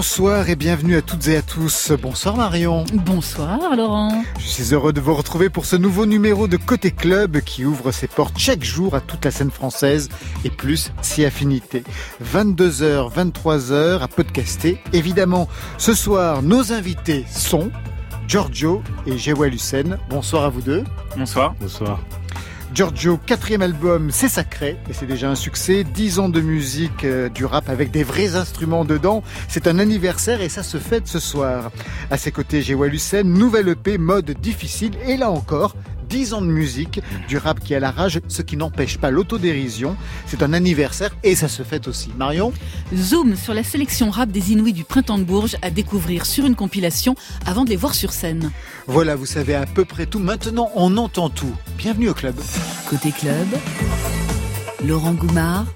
Bonsoir et bienvenue à toutes et à tous. Bonsoir Marion. Bonsoir Laurent. Je suis heureux de vous retrouver pour ce nouveau numéro de Côté Club qui ouvre ses portes chaque jour à toute la scène française et plus si affinité. 22h, 23h à podcaster. Évidemment, ce soir, nos invités sont Giorgio et Jewel Hussein. Bonsoir à vous deux. Bonsoir. Bonsoir. Giorgio, quatrième album, c'est sacré et c'est déjà un succès. Dix ans de musique, euh, du rap avec des vrais instruments dedans. C'est un anniversaire et ça se fête ce soir. À ses côtés, j'ai Hussein, nouvelle EP, mode difficile et là encore, 10 ans de musique, du rap qui a la rage, ce qui n'empêche pas l'autodérision. C'est un anniversaire et ça se fête aussi. Marion Zoom sur la sélection rap des Inouïs du Printemps de Bourges à découvrir sur une compilation avant de les voir sur scène. Voilà, vous savez à peu près tout. Maintenant, on entend tout. Bienvenue au club. Côté club, Laurent Goumard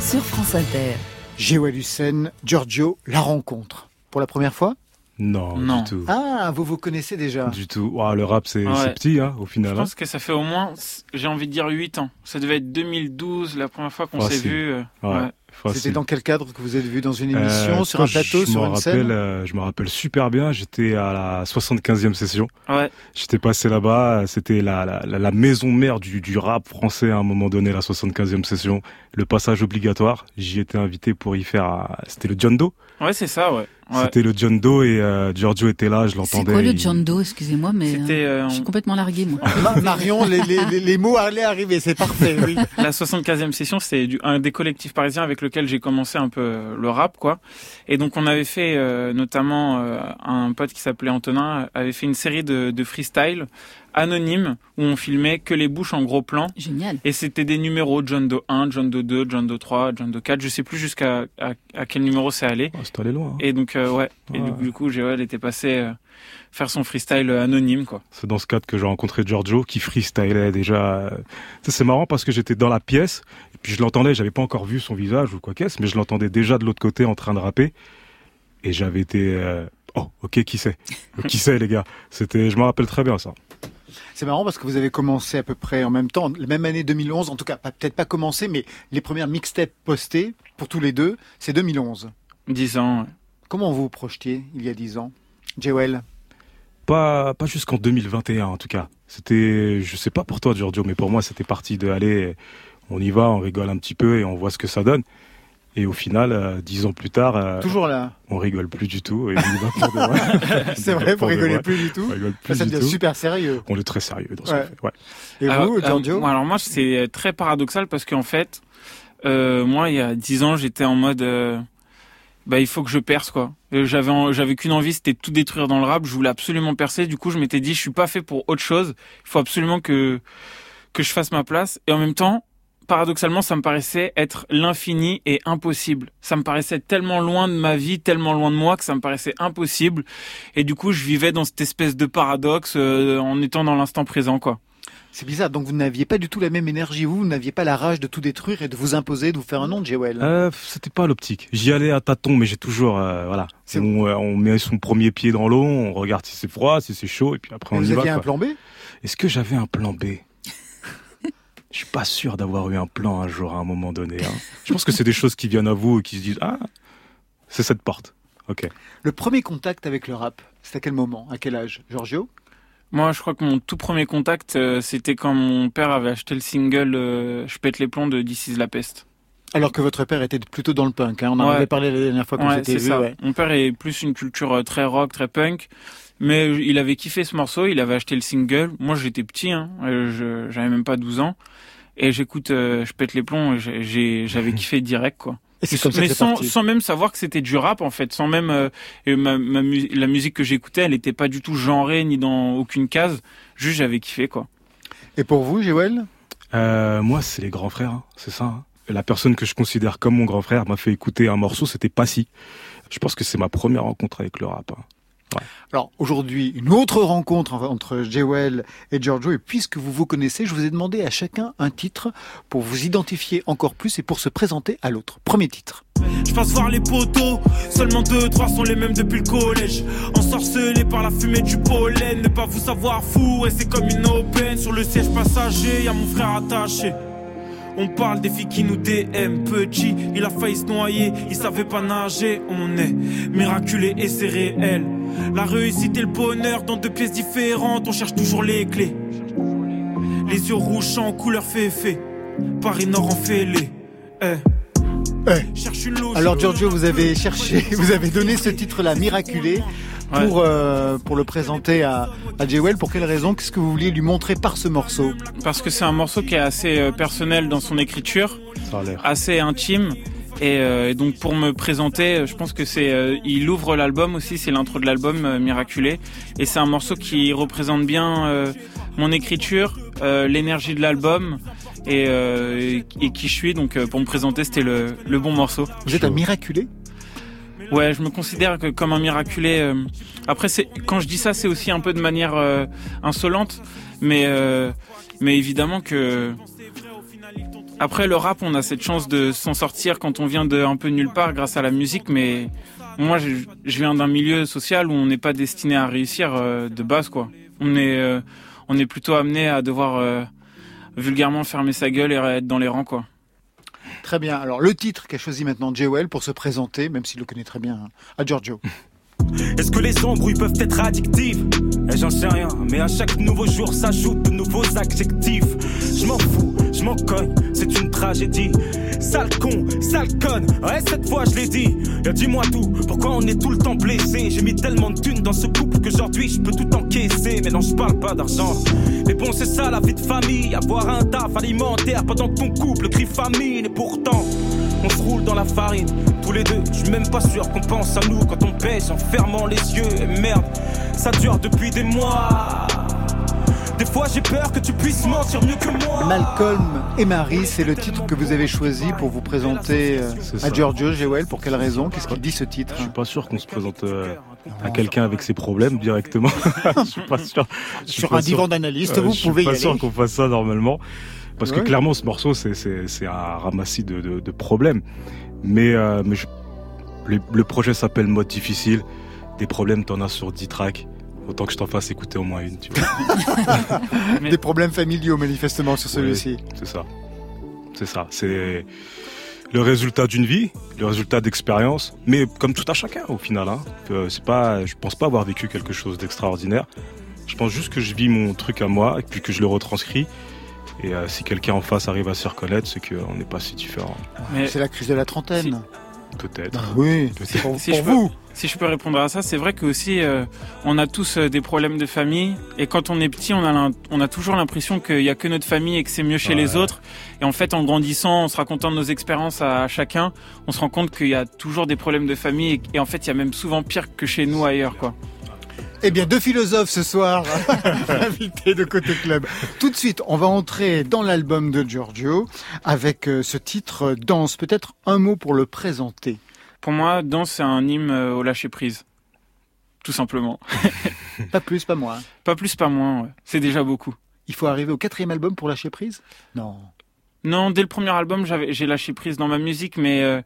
sur France Inter. Géwal Hussein, Giorgio, la rencontre. Pour la première fois non, non, du tout. Ah, vous vous connaissez déjà Du tout. le rap, c'est petit, hein, au final. Je pense que ça fait au moins, j'ai envie de dire 8 ans. Ça devait être 2012, la première fois qu'on s'est vu. Euh, ouais. C'était dans quel cadre que vous êtes vu Dans une émission, euh, sur un plateau, sur une scène euh, Je me rappelle super bien, j'étais à la 75e session. Ouais. J'étais passé là-bas, c'était la, la, la, maison mère du, du rap français à un moment donné, la 75e session. Le passage obligatoire, j'y étais invité pour y faire... C'était le John Doe Ouais, c'est ça, ouais. C'était le John Doe et euh, Giorgio était là, je l'entendais. C'est quoi le John Doe Excusez-moi, mais euh, euh, je suis complètement largué, moi. Marion, les, les, les, mots allaient arriver, c'est parfait, oui. La 75e session, c'est un des collectifs parisiens avec lequel j'ai commencé un peu le rap, quoi. Et donc, on avait fait, notamment, un pote qui s'appelait Antonin avait fait une série de, de freestyle anonyme où on filmait que les bouches en gros plan. Génial. Et c'était des numéros John Doe 1, John Doe 2, John Doe 3, John Doe 4. Je sais plus jusqu'à à, quel numéro c'est allé. Oh, c'est allé loin. Hein. Et donc euh, ouais. Et du, coup, Joël était passé euh, faire son freestyle anonyme quoi. C'est dans ce cadre que j'ai rencontré Giorgio qui freestylait déjà. C'est marrant parce que j'étais dans la pièce et puis je l'entendais. J'avais pas encore vu son visage ou quoi qu'est-ce, mais je l'entendais déjà de l'autre côté en train de rapper. Et j'avais été euh, oh ok qui c'est? Qui c'est les gars? C'était je me rappelle très bien ça. C'est marrant parce que vous avez commencé à peu près en même temps, la même année 2011, en tout cas, peut-être pas commencé, mais les premières mixtapes postées pour tous les deux, c'est 2011. 10 ans. Comment vous vous projetiez il y a 10 ans? Jewel Pas, pas jusqu'en 2021 en tout cas. C'était, je sais pas pour toi Giorgio, mais pour moi c'était parti de aller, on y va, on rigole un petit peu et on voit ce que ça donne. Et au final, euh, dix ans plus tard, euh, toujours là, on rigole plus du tout. c'est vrai, vous rigolez plus du tout. ça devient super sérieux. On est très sérieux dans ce qu'on fait. Ouais. Et vous, Giorgio Alors moi, c'est très paradoxal parce qu'en fait, euh, moi, il y a dix ans, j'étais en mode, euh, bah, il faut que je perce quoi. J'avais, j'avais qu'une envie, c'était tout détruire dans le rap. Je voulais absolument percer. Du coup, je m'étais dit, je suis pas fait pour autre chose. Il faut absolument que que je fasse ma place. Et en même temps, paradoxalement, ça me paraissait être l'infini et impossible. Ça me paraissait tellement loin de ma vie, tellement loin de moi que ça me paraissait impossible. Et du coup, je vivais dans cette espèce de paradoxe euh, en étant dans l'instant présent, quoi. C'est bizarre. Donc vous n'aviez pas du tout la même énergie. Vous, vous n'aviez pas la rage de tout détruire et de vous imposer, de vous faire un nom, Jewel. Euh, c'était pas l'optique. J'y allais à tâtons, mais j'ai toujours, euh, voilà. On, euh, on, met son premier pied dans l'eau, on regarde si c'est froid, si c'est chaud, et puis après on y va. Vous aviez un plan B? Est-ce que j'avais un plan B? Je suis pas sûr d'avoir eu un plan un jour à un moment donné. Hein. Je pense que c'est des choses qui viennent à vous et qui se disent ah c'est cette porte. Ok. Le premier contact avec le rap, c'est à quel moment, à quel âge, Giorgio? Moi, je crois que mon tout premier contact, euh, c'était quand mon père avait acheté le single euh, Je pète les plombs de This is la peste. Alors que votre père était plutôt dans le punk, hein. on en avait parlé la dernière fois qu'on ouais, s'était vu. Ouais. Mon père est plus une culture euh, très rock, très punk. Mais il avait kiffé ce morceau, il avait acheté le single. Moi, j'étais petit, hein, j'avais même pas 12 ans. Et j'écoute, euh, je pète les plombs, j'avais kiffé direct, quoi. mais sans, sans, même savoir que c'était du rap en fait, sans même euh, ma, ma, la musique que j'écoutais, elle n'était pas du tout genrée ni dans aucune case. Juste j'avais kiffé quoi. Et pour vous, Joël? Euh, Moi, c'est les grands frères, hein, c'est ça. Hein. La personne que je considère comme mon grand frère m'a fait écouter un morceau, c'était Passy. Je pense que c'est ma première rencontre avec le rap. Hein. Alors aujourd'hui, une autre rencontre entre Jewel et Giorgio. Et puisque vous vous connaissez, je vous ai demandé à chacun un titre pour vous identifier encore plus et pour se présenter à l'autre. Premier titre. Je passe voir les poteaux, seulement deux, trois sont les mêmes depuis le collège. Ensorcelés par la fumée du pollen, ne pas vous savoir fou, et c'est comme une aubaine. Sur le siège passager, y a mon frère attaché. On parle des filles qui nous DM. Petit, il a failli se noyer, il savait pas nager. On est miraculé et c'est réel. La réussite et le bonheur dans deux pièces différentes, on cherche toujours les clés. Les yeux rouges en couleur féfé. Paris Nord en fêlé. Eh. Eh. Alors Giorgio, vous avez cherché, vous avez donné ce titre-là, Miraculé, pour, euh, pour le présenter à, à Jewel. Pour quelle raison? Qu'est-ce que vous vouliez lui montrer par ce morceau? Parce que c'est un morceau qui est assez euh, personnel dans son écriture, assez intime. Euh, et, donc pour me présenter, je pense que c'est, il ouvre l'album aussi, c'est l'intro de l'album Miraculé, et c'est un morceau qui représente bien mon écriture, l'énergie de l'album, et, et, qui je suis. Donc pour me présenter, c'était le, le bon morceau. Vous êtes un miraculé? Ouais, je me considère que comme un miraculé. Euh, après, c'est quand je dis ça, c'est aussi un peu de manière euh, insolente, mais euh, mais évidemment que après le rap, on a cette chance de s'en sortir quand on vient de un peu nulle part grâce à la musique, mais moi, je, je viens d'un milieu social où on n'est pas destiné à réussir de base, quoi. On est on est plutôt amené à devoir vulgairement fermer sa gueule et être dans les rangs, quoi. Très bien. Alors, le titre qu'a choisi maintenant Jewel pour se présenter, même s'il le connaît très bien, à Giorgio. Est-ce que les embrouilles peuvent être addictives? Eh, J'en sais rien, mais à chaque nouveau jour s'ajoutent de nouveaux adjectifs. Je m'en fous, je m'en cogne, c'est une tragédie. Sale con, sale conne, ouais, cette fois je l'ai dit. Dis-moi tout, pourquoi on est tout le temps blessé? J'ai mis tellement de thunes dans ce couple qu'aujourd'hui je peux tout encaisser. Mais non, je parle pas d'argent. Mais bon, c'est ça la vie de famille, avoir un taf alimentaire pendant que ton couple crie famine. Et pourtant, on se roule dans la farine, tous les deux. Je suis même pas sûr qu'on pense à nous quand on pêche en fermant les yeux. Et merde, ça dure depuis des mois. Des fois j'ai peur que tu puisses mentir mieux que moi. Malcolm et Marie, c'est le titre que vous avez choisi pour vous présenter euh, à Giorgio Jewel. Pour quelle raison? Qu'est-ce qu'il dit ce titre? Je suis pas sûr qu'on se présente euh, à quelqu'un avec ses problèmes directement. je suis pas sûr. Sur un divan d'analyste, vous pouvez y aller. Je suis pas sûr qu'on fasse ça normalement. Parce que clairement, ce morceau, c'est un ramassis de, de, de, problèmes. Mais, euh, mais le, le, projet s'appelle Mode difficile. Des problèmes, t'en as sur 10 tracks. Autant que je t'en fasse écouter au moins une, tu vois. Des problèmes familiaux, manifestement, sur celui-ci. c'est ça. C'est ça. C'est le résultat d'une vie, le résultat d'expérience, mais comme tout à chacun au final. Hein. C'est pas, je pense pas avoir vécu quelque chose d'extraordinaire. Je pense juste que je vis mon truc à moi et puis que je le retranscris. Et euh, si quelqu'un en face arrive à se reconnaître, c'est qu'on n'est pas si différent. C'est la crise de la trentaine. Peut-être. Oui, c'est pour, si vous. Si je peux répondre à ça, c'est vrai que aussi euh, on a tous euh, des problèmes de famille et quand on est petit, on a on a toujours l'impression qu'il y a que notre famille et que c'est mieux chez les autres. Et en fait, en grandissant, en se racontant nos expériences à, chacun, on se rend compte qu'il y a toujours des problèmes de famille et, en fait, il y a même souvent pire que chez nous ailleurs, quoi. Eh bien, deux philosophes ce soir, invités de Côté Club. Tout de suite, on va entrer dans l'album de Giorgio avec euh, ce titre Danse. Peut-être un mot pour le présenter. Pour moi, Danse, c'est un hymne euh, au lâcher prise. Tout simplement. pas plus, pas moins. Pas plus, pas moins. C'est déjà beaucoup. Il faut arriver au quatrième album pour lâcher prise? Non. Non, dès le premier album, j'ai lâché prise dans ma musique, mais, euh,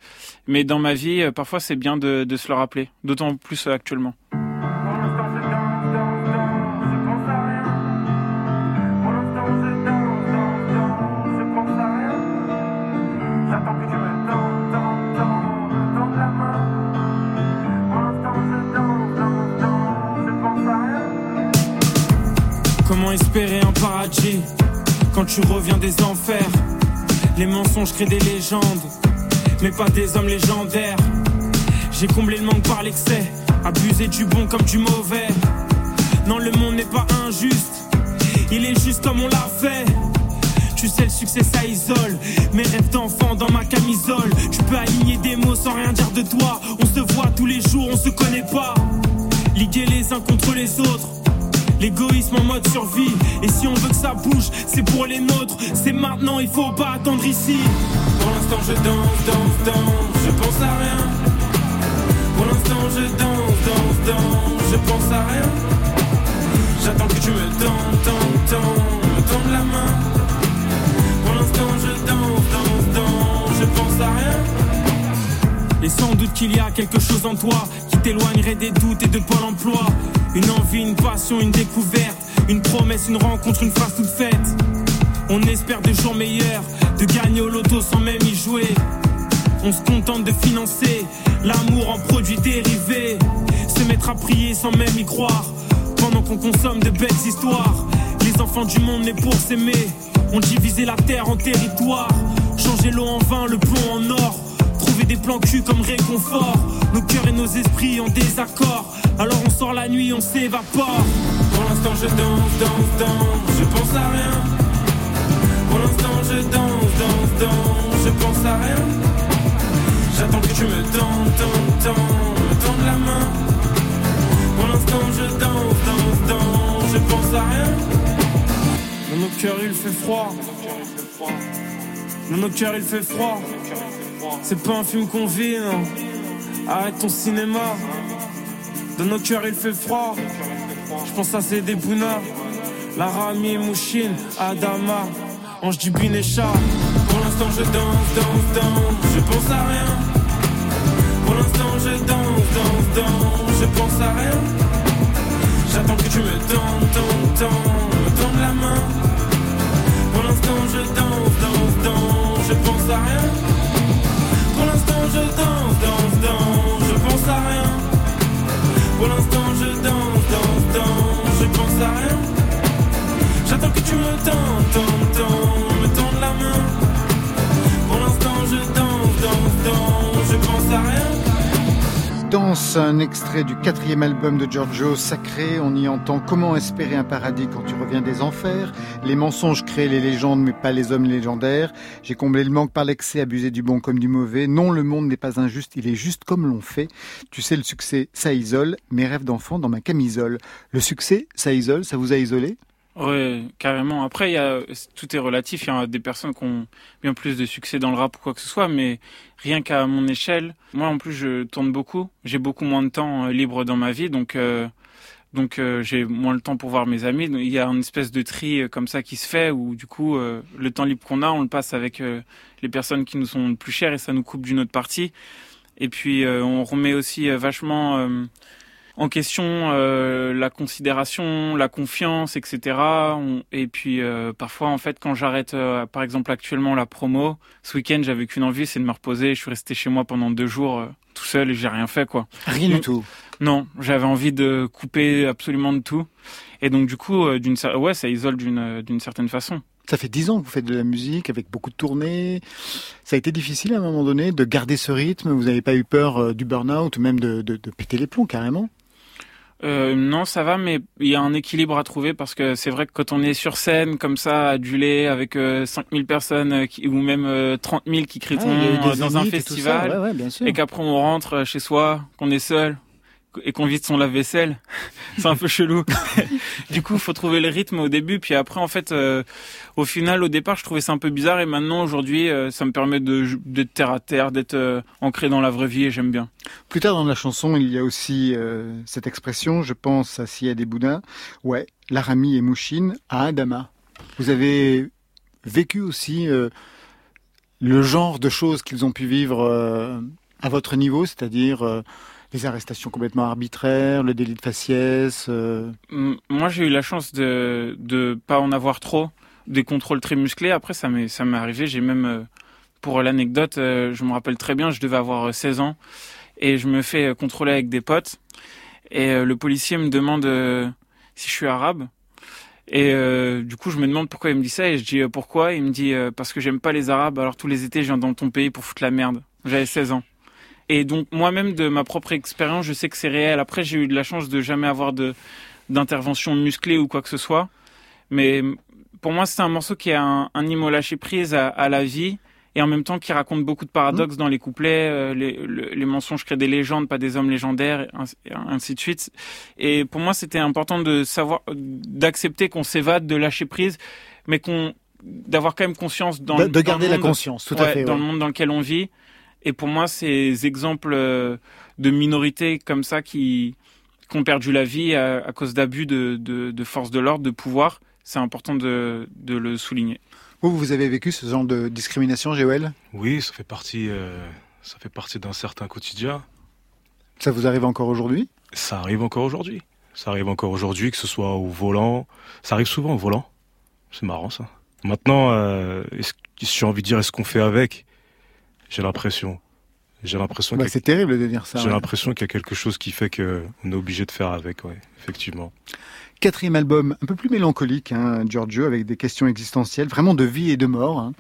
mais dans ma vie, parfois c'est bien de, de se le rappeler, d'autant plus actuellement. Quand tu reviens des enfers. Les mensonges créent des légendes, mais pas des hommes légendaires. J'ai comblé le manque par l'excès, abusé du bon comme du mauvais. Non, le monde n'est pas injuste, il est juste comme on l'a fait. Tu sais, le succès ça isole. Mes rêves d'enfant dans ma camisole. Tu peux aligner des mots sans rien dire de toi. On se voit tous les jours, on se connaît pas. Liguer les uns contre les autres. L'égoïsme en mode survie. Et si on veut que ça bouge, c'est pour les nôtres. C'est maintenant, il faut pas attendre ici. Pour l'instant, je danse, danse, danse. Je pense à rien. Pour l'instant, je danse, danse, danse. Je pense à rien. J'attends que tu me tends, tends, tends. Me tends la main. Pour l'instant, je danse, danse, danse. Je pense à rien. Et sans doute qu'il y a quelque chose en toi qui t'éloignerait des doutes et de Pôle emploi. Une envie, une passion, une découverte, une promesse, une rencontre, une phrase toute faite. On espère des jours meilleurs, de gagner au loto sans même y jouer. On se contente de financer l'amour en produits dérivés. Se mettre à prier sans même y croire. Pendant qu'on consomme de belles histoires. Les enfants du monde nés pour s'aimer. On divisé la terre en territoires. Changer l'eau en vin, le plomb en or. Des plans cul comme réconfort. Nos cœurs et nos esprits en désaccord. Alors on sort la nuit, on s'évapore. Pour l'instant je danse, danse, danse. Je pense à rien. Pour l'instant je danse, danse, danse. Je pense à rien. J'attends que tu me tends, tends, tends, me tends la main. Pour l'instant je danse, danse, danse, je pense à rien. Dans nos cœurs il fait froid. Dans nos cœurs il fait froid. C'est pas un film qu'on vit, non. Arrête ton cinéma. Dans nos cœurs il fait froid. Je pense à ces Bouna, Laramie, Mouchine, Adama, Ange du Binécha. Pour l'instant je danse, danse, danse, je pense à rien. Pour l'instant je danse, danse, danse, je pense à rien. J'attends que tu me tendes, tendes, tendes, me tendes la main. Pour l'instant je danse, danse, danse, je pense à rien. Pour l'instant je danse, danse, danse, je pense à rien. Pour l'instant je danse, danse, danse, je pense à rien. J'attends que tu me tendes, tendes, tendes, me tendes la main. Pour l'instant je danse, danse, danse, je pense à rien. Danse, un extrait du quatrième album de Giorgio, Sacré. On y entend Comment espérer un paradis quand tu reviens des enfers. Les mensonges créent les légendes, mais pas les hommes légendaires. J'ai comblé le manque par l'excès, abusé du bon comme du mauvais. Non, le monde n'est pas injuste, il est juste comme l'on fait. Tu sais, le succès, ça isole. Mes rêves d'enfant dans ma camisole. Le succès, ça isole, ça vous a isolé? Ouais, carrément. Après, y a, tout est relatif. Il y a des personnes qui ont bien plus de succès dans le rap ou quoi que ce soit, mais rien qu'à mon échelle, moi en plus je tourne beaucoup. J'ai beaucoup moins de temps euh, libre dans ma vie, donc euh, donc euh, j'ai moins le temps pour voir mes amis. Il y a une espèce de tri euh, comme ça qui se fait où du coup euh, le temps libre qu'on a, on le passe avec les personnes qui nous sont le plus chères et ça nous coupe d'une autre partie. Et puis on remet aussi vachement en question euh, la considération, la confiance, etc. On- et puis euh, parfois en fait quand j'arrête euh, par exemple actuellement la promo, ce week-end j'avais qu'une envie, c'est de me reposer. Je suis resté chez moi pendant deux jours tout seul et j'ai rien fait quoi. Rien du tout. Non, j'avais envie de couper absolument de tout. Et donc du coup, d'une ouais, ça isole d'une d'une certaine façon. Ça fait dix ans que vous faites de la musique avec beaucoup de tournées. Ça a été difficile à un moment donné de garder ce rythme. Vous n'avez pas eu peur du burn-out ou même de, de, de péter les plombs carrément Euh, non, ça va, mais il y a un équilibre à trouver parce que c'est vrai que quand on est sur scène comme ça, adulé avec euh, 5000 personnes euh, qui, ou même euh, 30 000 qui crient Ah, ton nom euh, dans un et festival, Ouais, ouais, bien sûr. et qu'après on rentre euh, chez soi, qu'on est seul et qu'on vide son lave-vaisselle, c'est un peu chelou. du coup, faut trouver le rythme au début, puis après, en fait, euh, au final, au départ, je trouvais ça un peu bizarre, et maintenant, aujourd'hui, euh, ça me permet de d'être terre à terre, d'être euh, ancré dans la vraie vie, et j'aime bien. Plus tard dans la chanson, il y a aussi cette expression, je pense à Sia des Boudins, ouais, Laramie et Mouchine à Adama. Vous avez vécu aussi le genre de choses qu'ils ont pu vivre à votre niveau, c'est-à-dire les arrestations complètement arbitraires, le délit de faciès. euh, Moi, j'ai eu la chance de de pas en avoir trop, des contrôles très musclés. Après, ça m'est ça m'est arrivé. J'ai même, euh, pour l'anecdote, euh, je me rappelle très bien, je devais avoir euh, 16 ans et je me fais contrôler avec des potes et le policier me demande si je suis arabe. Et du coup, je me demande pourquoi il me dit ça et je dis pourquoi? Il me dit parce que j'aime pas les arabes. Alors tous les étés, je viens dans ton pays pour foutre la merde. J'avais 16 ans. Et donc moi-même de ma propre expérience, je sais que c'est réel. Après, j'ai eu de la chance de jamais avoir de d'intervention musclée ou quoi que ce soit. Mais pour moi, c'est un morceau qui a un, un au lâcher prise à, à la vie et en même temps qui raconte beaucoup de paradoxes dans les couplets. euh, les, le- les mensonges créent des légendes, pas des hommes légendaires, et ainsi, ainsi de suite. Et pour moi, c'était important de savoir, d'accepter qu'on s'évade, de lâcher prise, mais qu'on d'avoir quand même conscience dans de, garder la conscience, tout à fait. dans ouais. le monde dans lequel on vit. Et pour moi, ces exemples euh, de minorités comme ça qui, qui ont perdu la vie à, à cause d'abus de, de, de force de l'ordre, de pouvoir, c'est important de, de le souligner. Vous, vous avez vécu ce genre de discrimination, Joël Oui, ça fait partie, euh, ça fait partie d'un certain quotidien. Ça vous arrive encore aujourd'hui? Ça arrive encore aujourd'hui. Ça arrive encore aujourd'hui, que ce soit au volant. Ça arrive souvent au volant. C'est marrant ça. Maintenant, euh, j'ai envie de dire, est-ce qu'on fait avec? J'ai l'impression. J'ai l'impression. Bah, c'est terrible de dire ça. J'ai l'impression qu'il y a quelque chose qui fait qu'on est obligé de faire avec, ouais, effectivement. Quatrième album, un peu plus mélancolique, hein, Giorgio, avec des questions existentielles, vraiment de vie et de mort. Hein.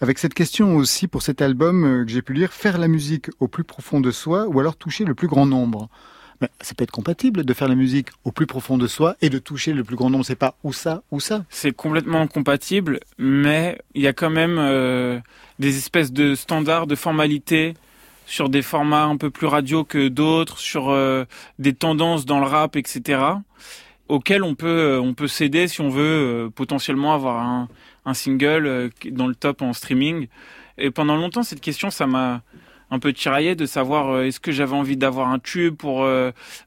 Avec cette question aussi pour cet album euh, que j'ai pu lire, faire la musique au plus profond de soi ou alors toucher le plus grand nombre? Mais ça peut être compatible de faire la musique au plus profond de soi et de toucher le plus grand nombre. C'est pas ou ça ou ça. C'est complètement compatible, mais il y a quand même euh, des espèces de standards, de formalités sur des formats un peu plus radio que d'autres, sur euh, des tendances dans le rap, etc auquel on peut euh, on peut céder si on veut potentiellement avoir un, un single dans le top en streaming. Et pendant longtemps, cette question, ça m'a un peu tiraillé de savoir est-ce que j'avais envie d'avoir un tube pour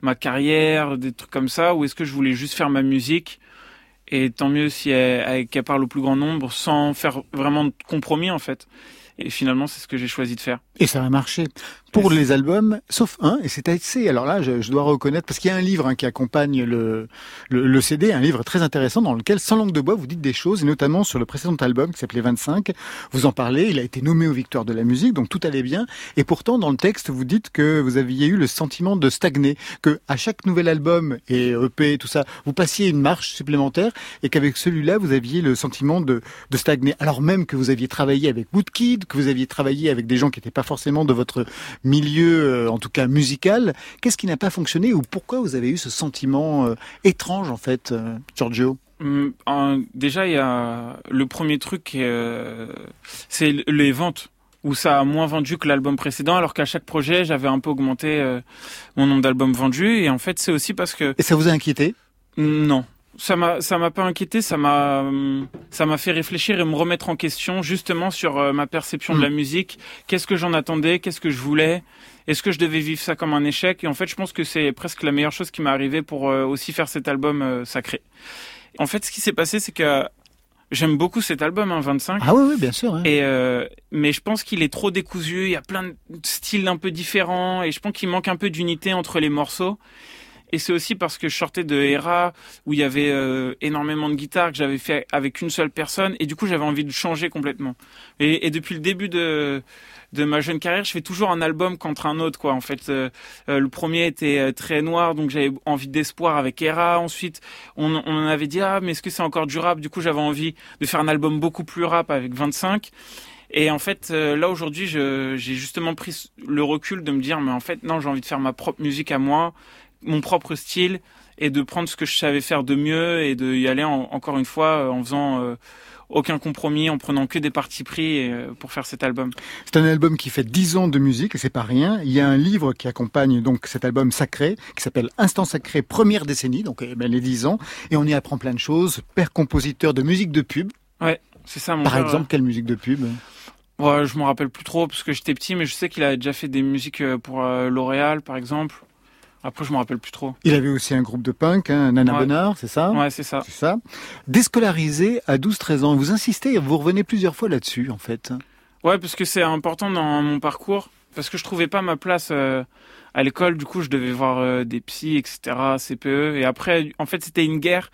ma carrière, des trucs comme ça, ou est-ce que je voulais juste faire ma musique. Et tant mieux si elle, elle, parle au plus grand nombre sans faire vraiment de compromis en fait. Et finalement, c'est ce que j'ai choisi de faire. Et ça a marché pour les albums, sauf un, et c'est assez. Alors là, je, je, dois reconnaître, parce qu'il y a un livre hein, qui accompagne le, le, le, CD, un livre très intéressant dans lequel, sans langue de bois, vous dites des choses, et notamment sur le précédent album qui s'appelait 25. Vous en parlez, il a été nommé aux Victoires de la musique, donc tout allait bien. Et pourtant, dans le texte, vous dites que vous aviez eu le sentiment de stagner, que à chaque nouvel album et EP, tout ça, vous passiez une marche supplémentaire, et qu'avec celui-là, vous aviez le sentiment de, de stagner. Alors même que vous aviez travaillé avec Woodkid, que vous aviez travaillé avec des gens qui n'étaient pas forcément de votre milieu, euh, en tout cas musical. Qu'est-ce qui n'a pas fonctionné ou pourquoi vous avez eu ce sentiment euh, étrange en fait, euh, Giorgio? Hum, Déjà, il y a le premier truc, c'est les ventes où ça a moins vendu que l'album précédent, alors qu'à chaque projet, j'avais un peu augmenté mon nombre d'albums vendus. Et en fait, c'est aussi parce que... Et ça vous a inquiété? Non ça m'a ça m'a pas inquiété, ça m'a ça m'a fait réfléchir et me remettre en question justement sur euh, ma perception de la mm. musique. Qu'est-ce que j'en attendais? Qu'est-ce que je voulais? Est-ce que je devais vivre ça comme un échec? Et en fait, je pense que c'est presque la meilleure chose qui m'est arrivée pour euh, aussi faire cet album euh, sacré. En fait, ce qui s'est passé, c'est que J'aime beaucoup cet album, hein, 25. Ah oui, oui, bien sûr. Hein. Et mais je pense qu'il est trop décousu. Il y a plein de styles un peu différents, et je pense qu'il manque un peu d'unité entre les morceaux. Et c'est aussi parce que je sortais de Hera où il y avait euh, énormément de guitares que j'avais fait avec une seule personne et du coup j'avais envie de changer complètement. Et, et, depuis le début de de ma jeune carrière, je fais toujours un album contre un autre quoi. En fait, euh, euh, le premier était très noir donc j'avais envie d'espoir avec Hera. Ensuite, on, on avait dit ah mais est-ce que c'est encore du rap? Du coup j'avais envie de faire un album beaucoup plus rap avec 25. Et en fait, là aujourd'hui, j'ai justement pris le recul de me dire, mais en fait, non, j'ai envie de faire ma propre musique à moi mon propre style et de prendre ce que je savais faire de mieux et de y aller encore une fois euh, en faisant euh, aucun compromis, en prenant que des partis pris euh, pour faire cet album. C'est un album qui fait 10 ans de musique et c'est pas rien. Il y a un livre qui accompagne donc cet album sacré qui s'appelle Instant sacré première décennie, donc eh ben, les 10 ans et on y apprend plein de choses. Père compositeur de musique de pub. Ouais, c'est ça mon Par exemple, quelle musique de pub? Ouais, je me rappelle plus trop parce que j'étais petit, mais je sais qu'il a déjà fait des musiques pour L'Oréal, par exemple. Après, je me rappelle plus trop. Il avait aussi un groupe de punk, hein, Nana Bonnard, c'est ça Ouais, c'est ça. C'est ça. Déscolarisé à 12-13 ans. Vous insistez, vous revenez plusieurs fois là-dessus, en fait. Ouais, parce que c'est important dans mon parcours. Parce que je trouvais pas ma place euh, à l'école. Du coup, je devais voir euh, des psys, etc., CPE. Et après, en fait, c'était une guerre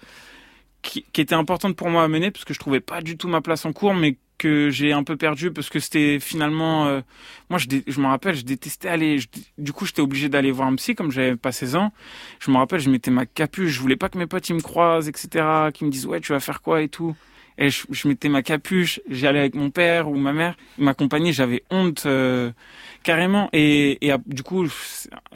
qui, qui, était importante pour moi à mener parce que je trouvais pas du tout ma place en cours, mais que j'ai un peu perdu parce que c'était finalement euh, moi je, je me rappelle je détestais aller du coup j'étais obligé d'aller voir un psy comme j'avais pas 16 ans. Je me rappelle je mettais ma capuche je voulais pas que mes potes ils me croisent etc qu'ils me disent ouais tu vas faire quoi et tout. Et je, je mettais ma capuche j'allais avec mon père ou ma mère ils m'accompagnaient j'avais honte euh, carrément. Et, et du coup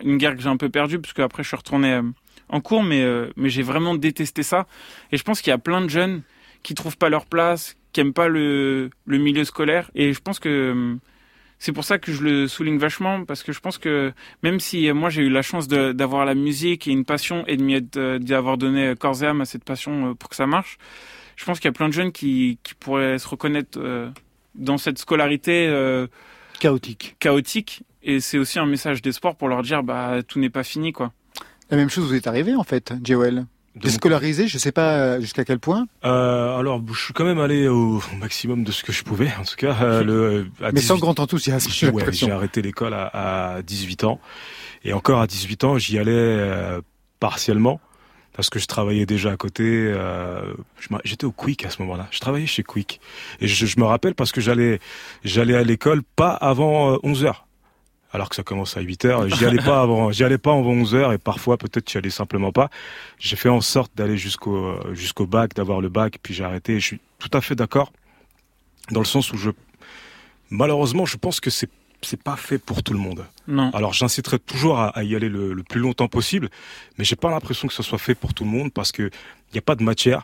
une guerre que j'ai un peu perdue parce que après je suis retourné euh, en cours mais mais j'ai vraiment détesté ça. Et je pense qu'il y a plein de jeunes qui trouvent pas leur place qui aiment pas le, le milieu scolaire. Et je pense que hum, c'est pour ça que je le souligne vachement parce que je pense que même si moi j'ai eu la chance d'avoir la musique et une passion et de d'y avoir donné corps et âme à cette passion euh, pour que ça marche, je pense qu'il y a plein de jeunes qui, qui pourraient se reconnaître euh, dans cette scolarité euh, chaotique. Chaotique et c'est aussi un message d'espoir pour leur dire bah tout n'est pas fini quoi. La même chose vous est arrivé en fait, Joel. Déscolarisé, je ne sais pas euh, jusqu'à quel point. Euh, alors, je suis quand même allé au maximum de ce que je pouvais, en tout cas. Euh, le, à Mais sans grand enthousiasme. J'ai arrêté l'école à, à, 18 ans. Et encore à 18 ans, j'y allais partiellement. parce que je travaillais déjà à côté. Euh, J'étais au Quick à ce moment-là. Je travaillais chez Quick et je, je me rappelle parce que j'allais j'allais à l'école pas avant 11 euh, heures alors que ça commence à 8 heures. J'y allais pas avant, j'y allais pas avant 11 heures et parfois peut-être j'y allais simplement pas. J'ai fait en sorte d'aller jusqu'au jusqu'au bac, d'avoir le bac, puis j'ai arrêté. je suis tout à fait d'accord dans le sens où je malheureusement je pense que c'est c'est pas fait pour tout le monde. Non. Alors j'inciterai toujours à, y aller le, plus longtemps possible, mais j'ai pas l'impression que ce soit fait pour tout le monde parce que il n'y a pas de matière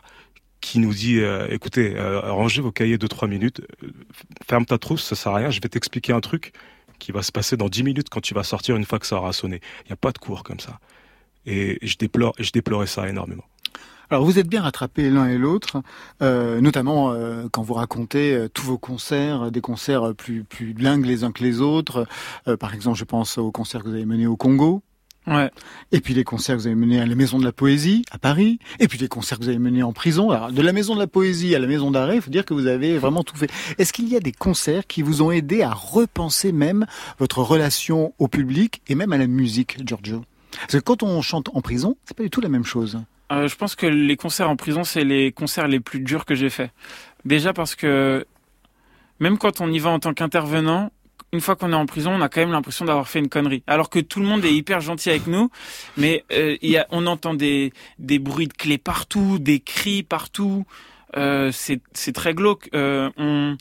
qui nous dit euh, écoutez euh, rangez vos cahiers de trois minutes, euh, ferme ta trousse, ça sert à rien, je vais t'expliquer un truc qui va se passer dans 10 minutes quand tu vas sortir une fois que ça aura sonné. Il n'y a pas de cours comme ça. Et je déplore, je déplorais ça énormément. Alors vous êtes bien rattrapés l'un et l'autre, euh, notamment euh, quand vous racontez euh, tous vos concerts, des concerts plus plus dingues les uns que les autres. par exemple, je pense aux concerts que vous avez menés au Congo. Ouais. Et puis les concerts que vous avez menés à la Maison de la Poésie à Paris. Et puis les concerts que vous avez menés en prison. Alors de la Maison de la Poésie à la Maison d'arrêt, il faut dire que vous avez vraiment tout fait. Est-ce qu'il y a des concerts qui vous ont aidé à repenser même votre relation au public et même à la musique, Giorgio? Parce que quand on chante en prison, c'est pas du tout la même chose. Euh, je pense que les concerts en prison, c'est les concerts les plus durs que j'ai faits. Déjà parce que même quand on y va en tant qu'intervenant, une fois qu'on est en prison, on a quand même l'impression d'avoir fait une connerie. Alors que tout le monde est hyper gentil avec nous, mais euh, on entend des, des bruits de clés partout, des cris partout. Euh, c'est très glauque. Euh, on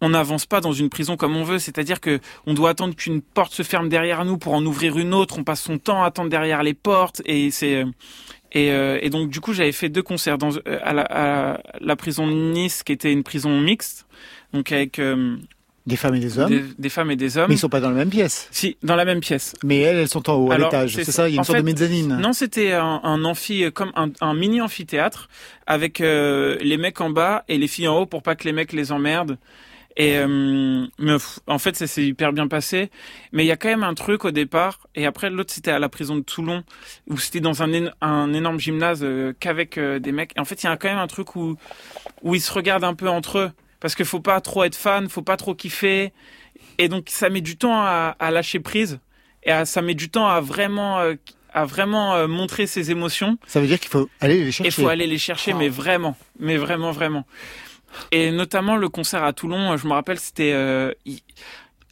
on n'avance pas dans une prison comme on veut, c'est-à-dire que on doit attendre qu'une porte se ferme derrière nous pour en ouvrir une autre. On passe son temps à attendre derrière les portes et c'est et, euh, donc du coup j'avais fait deux concerts dans, à, la, à, la, prison de Nice qui était une prison mixte, donc avec des femmes et des hommes. Des, femmes et des hommes. Mais ils sont pas dans la même pièce. Si, dans la même pièce. Mais elles, elles sont en haut, à l'étage. C'est ça, il y a une sorte de mezzanine. Non, c'était un, un, amphi, comme un, un mini amphithéâtre avec les mecs en bas et les filles en haut pour pas que les mecs les emmerdent. Et euh, mais, en fait, ça s'est hyper bien passé. Mais il y a quand même un truc au départ. Et après, l'autre, c'était à la prison de Toulon, où c'était dans un, un énorme gymnase euh, qu'avec euh, des mecs. Et en fait, il y a quand même un truc où, où ils se regardent un peu entre eux. Parce qu'il faut pas trop être fan, faut pas trop kiffer. Et donc, ça met du temps à, à lâcher prise. Et ça met du temps à vraiment à vraiment montrer ses émotions. Ça veut dire qu'il faut aller les chercher. Il faut aller les chercher, mais vraiment, mais vraiment, vraiment. Et notamment le concert à Toulon, je me rappelle, c'était euh,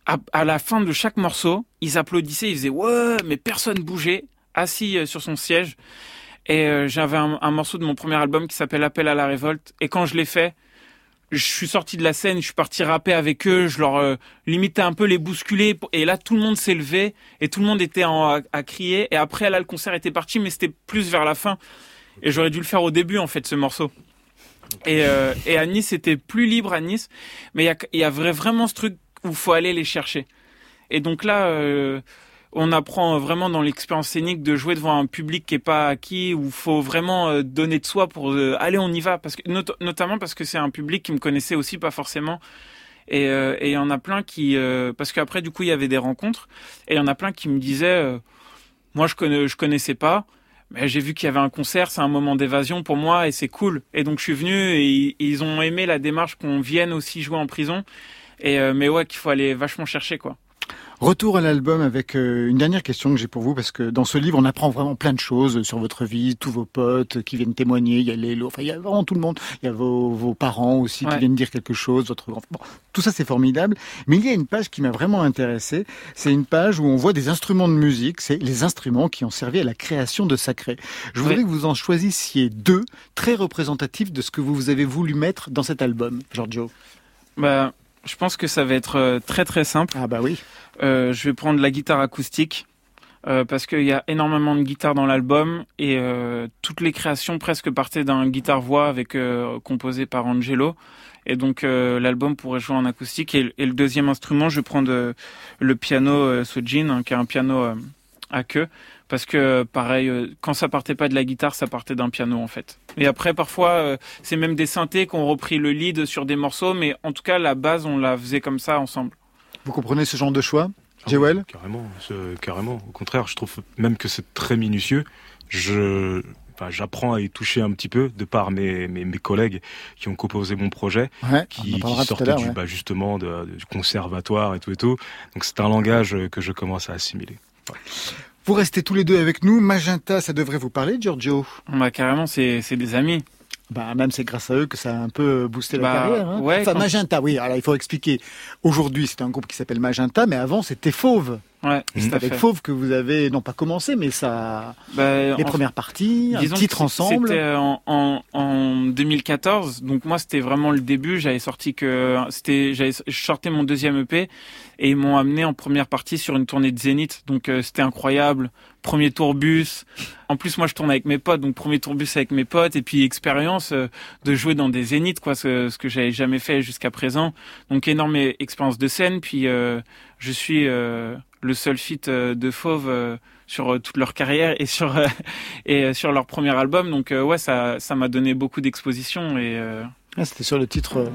à, la fin de chaque morceau, ils applaudissaient, ils faisaient ouais, mais personne bougeait, assis euh, sur son siège. Et euh, j'avais un, morceau de mon premier album qui s'appelle Appel à la révolte. Et quand je l'ai fait, je suis sorti de la scène, je suis parti rapper avec eux, je leur limitais un peu les bousculer. Et là, tout le monde s'est levé et tout le monde était à, crier. Et après, là, le concert était parti, mais c'était plus vers la fin. Et j'aurais dû le faire au début, en fait, ce morceau. Et, euh, à Nice, c'était plus libre à Nice. Mais il y a, vraiment ce truc où faut aller les chercher. Et donc là, euh, on apprend vraiment dans l'expérience scénique de jouer devant un public qui est pas acquis, où faut vraiment euh, donner de soi pour euh, aller, on y va. Parce que, notamment parce que c'est un public qui me connaissait aussi pas forcément. Et euh, il y en a plein qui... parce qu'après, du coup, il y avait des rencontres. Et il y en a plein qui me disaient, moi, je, connais, je connaissais pas mais j'ai vu qu'il y avait un concert, c'est un moment d'évasion pour moi et c'est cool. Et donc je suis venu et, ils ont aimé la démarche qu'on vienne aussi jouer en prison. Et euh, mais ouais, qu'il faut aller vachement chercher quoi. Retour à l'album avec euh, une dernière question que j'ai pour vous, parce que dans ce livre, on apprend vraiment plein de choses sur votre vie, tous vos potes qui viennent témoigner, il y a les enfin, il y a vraiment tout le monde, il y a vos, vos parents aussi qui viennent dire quelque chose, votre bon, tout ça c'est formidable. Mais il y a une page qui m'a vraiment intéressé, c'est une page où on voit des instruments de musique, c'est les instruments qui ont servi à la création de Sacré. Je voudrais que vous en choisissiez deux très représentatifs de ce que vous avez voulu mettre dans cet album, Giorgio. Bah, je pense que ça va être euh, très très simple. Ah bah oui. Euh, je vais prendre la guitare acoustique euh, parce qu'il y a énormément de guitares dans l'album et euh, toutes les créations presque partaient d'un guitare-voix avec composé par Angelo. Et donc l'album pourrait jouer en acoustique. Et, le deuxième instrument, je vais prendre le piano Sojin, hein, qui est un piano à queue parce que pareil quand ça partait pas de la guitare ça partait d'un piano en fait et après parfois c'est même des synthés qui ont repris le lead sur des morceaux mais en tout cas la base on la faisait comme ça ensemble vous comprenez ce genre de choix, ah Jewel Carrément, carrément. Au contraire, je trouve même que c'est très minutieux. Je, j'apprends à y toucher un petit peu de par mes, mes, mes collègues qui ont composé mon projet, qui, sortaient du, bah, justement du conservatoire et tout et tout. Donc c'est un langage que je commence à assimiler. Vous restez tous les deux avec nous. Magenta, ça devrait vous parler, Giorgio Bah carrément, c'est des amis. Bah, même c'est grâce à eux que ça a un peu boosté la Bah, carrière. Hein. ouais, enfin, quand- Magenta, oui. Alors, il faut expliquer. Aujourd'hui, c'est un groupe qui s'appelle Magenta, mais avant, c'était Fauve. Ouais, C'est à avec fait. Fauve que vous avez, non pas commencé, mais ça, Bah, les en- premières parties, un titre ensemble. C'était euh, en, en, en 2014. Donc moi, c'était vraiment le début. J'avais sorti que c'était, j'avais je sortais mon deuxième EP et ils m'ont amené en première partie sur une tournée de Zénith. Donc euh, c'était incroyable. Premier tour bus. En plus, moi, je tourne avec mes potes. Donc premier tour bus avec mes potes et puis expérience euh, de jouer dans des Zéniths, quoi, ce, ce que j'avais jamais fait jusqu'à présent. Donc énorme expérience de scène. Puis euh, je suis le seul feat euh, de Fauve euh, sur euh, toute leur carrière et sur et sur leur premier album. Donc ouais, ça ça m'a donné beaucoup d'exposition et euh, Ah, c'était sur le titre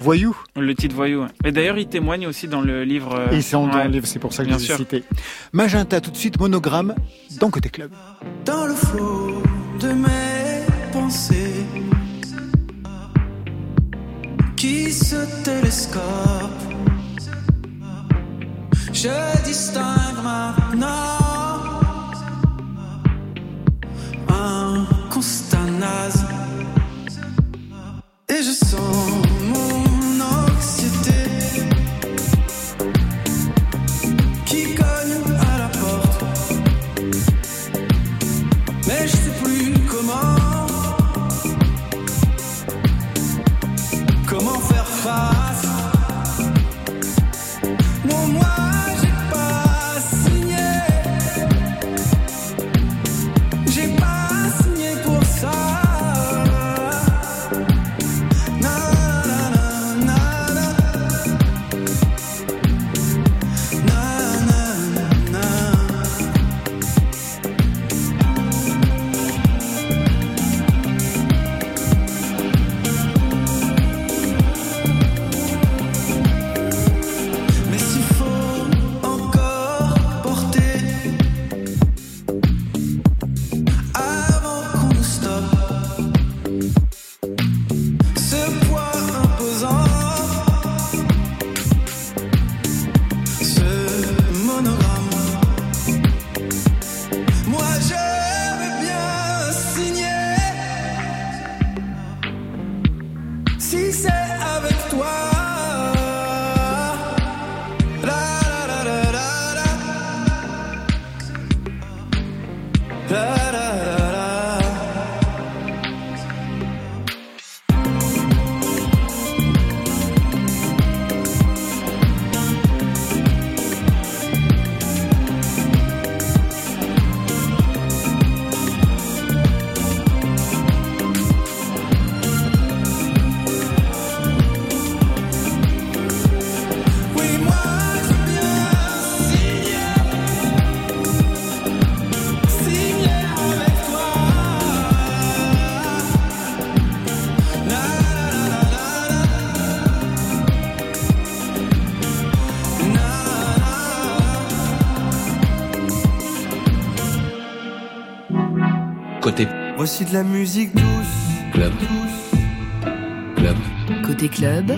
Voyou. le titre Voyou. ouais. Et d'ailleurs, il témoigne aussi dans le livre. Et c'est en dans ouais. le livre, c'est pour ça que bien je l'ai cité. Magenta, tout de suite, monogramme, dans Côté Club. dans le flot de mes pensées qui se télescope. Je distingue maintenant un constat naze. Et je sens mon Voici de la musique douce, club. Club. Côté club,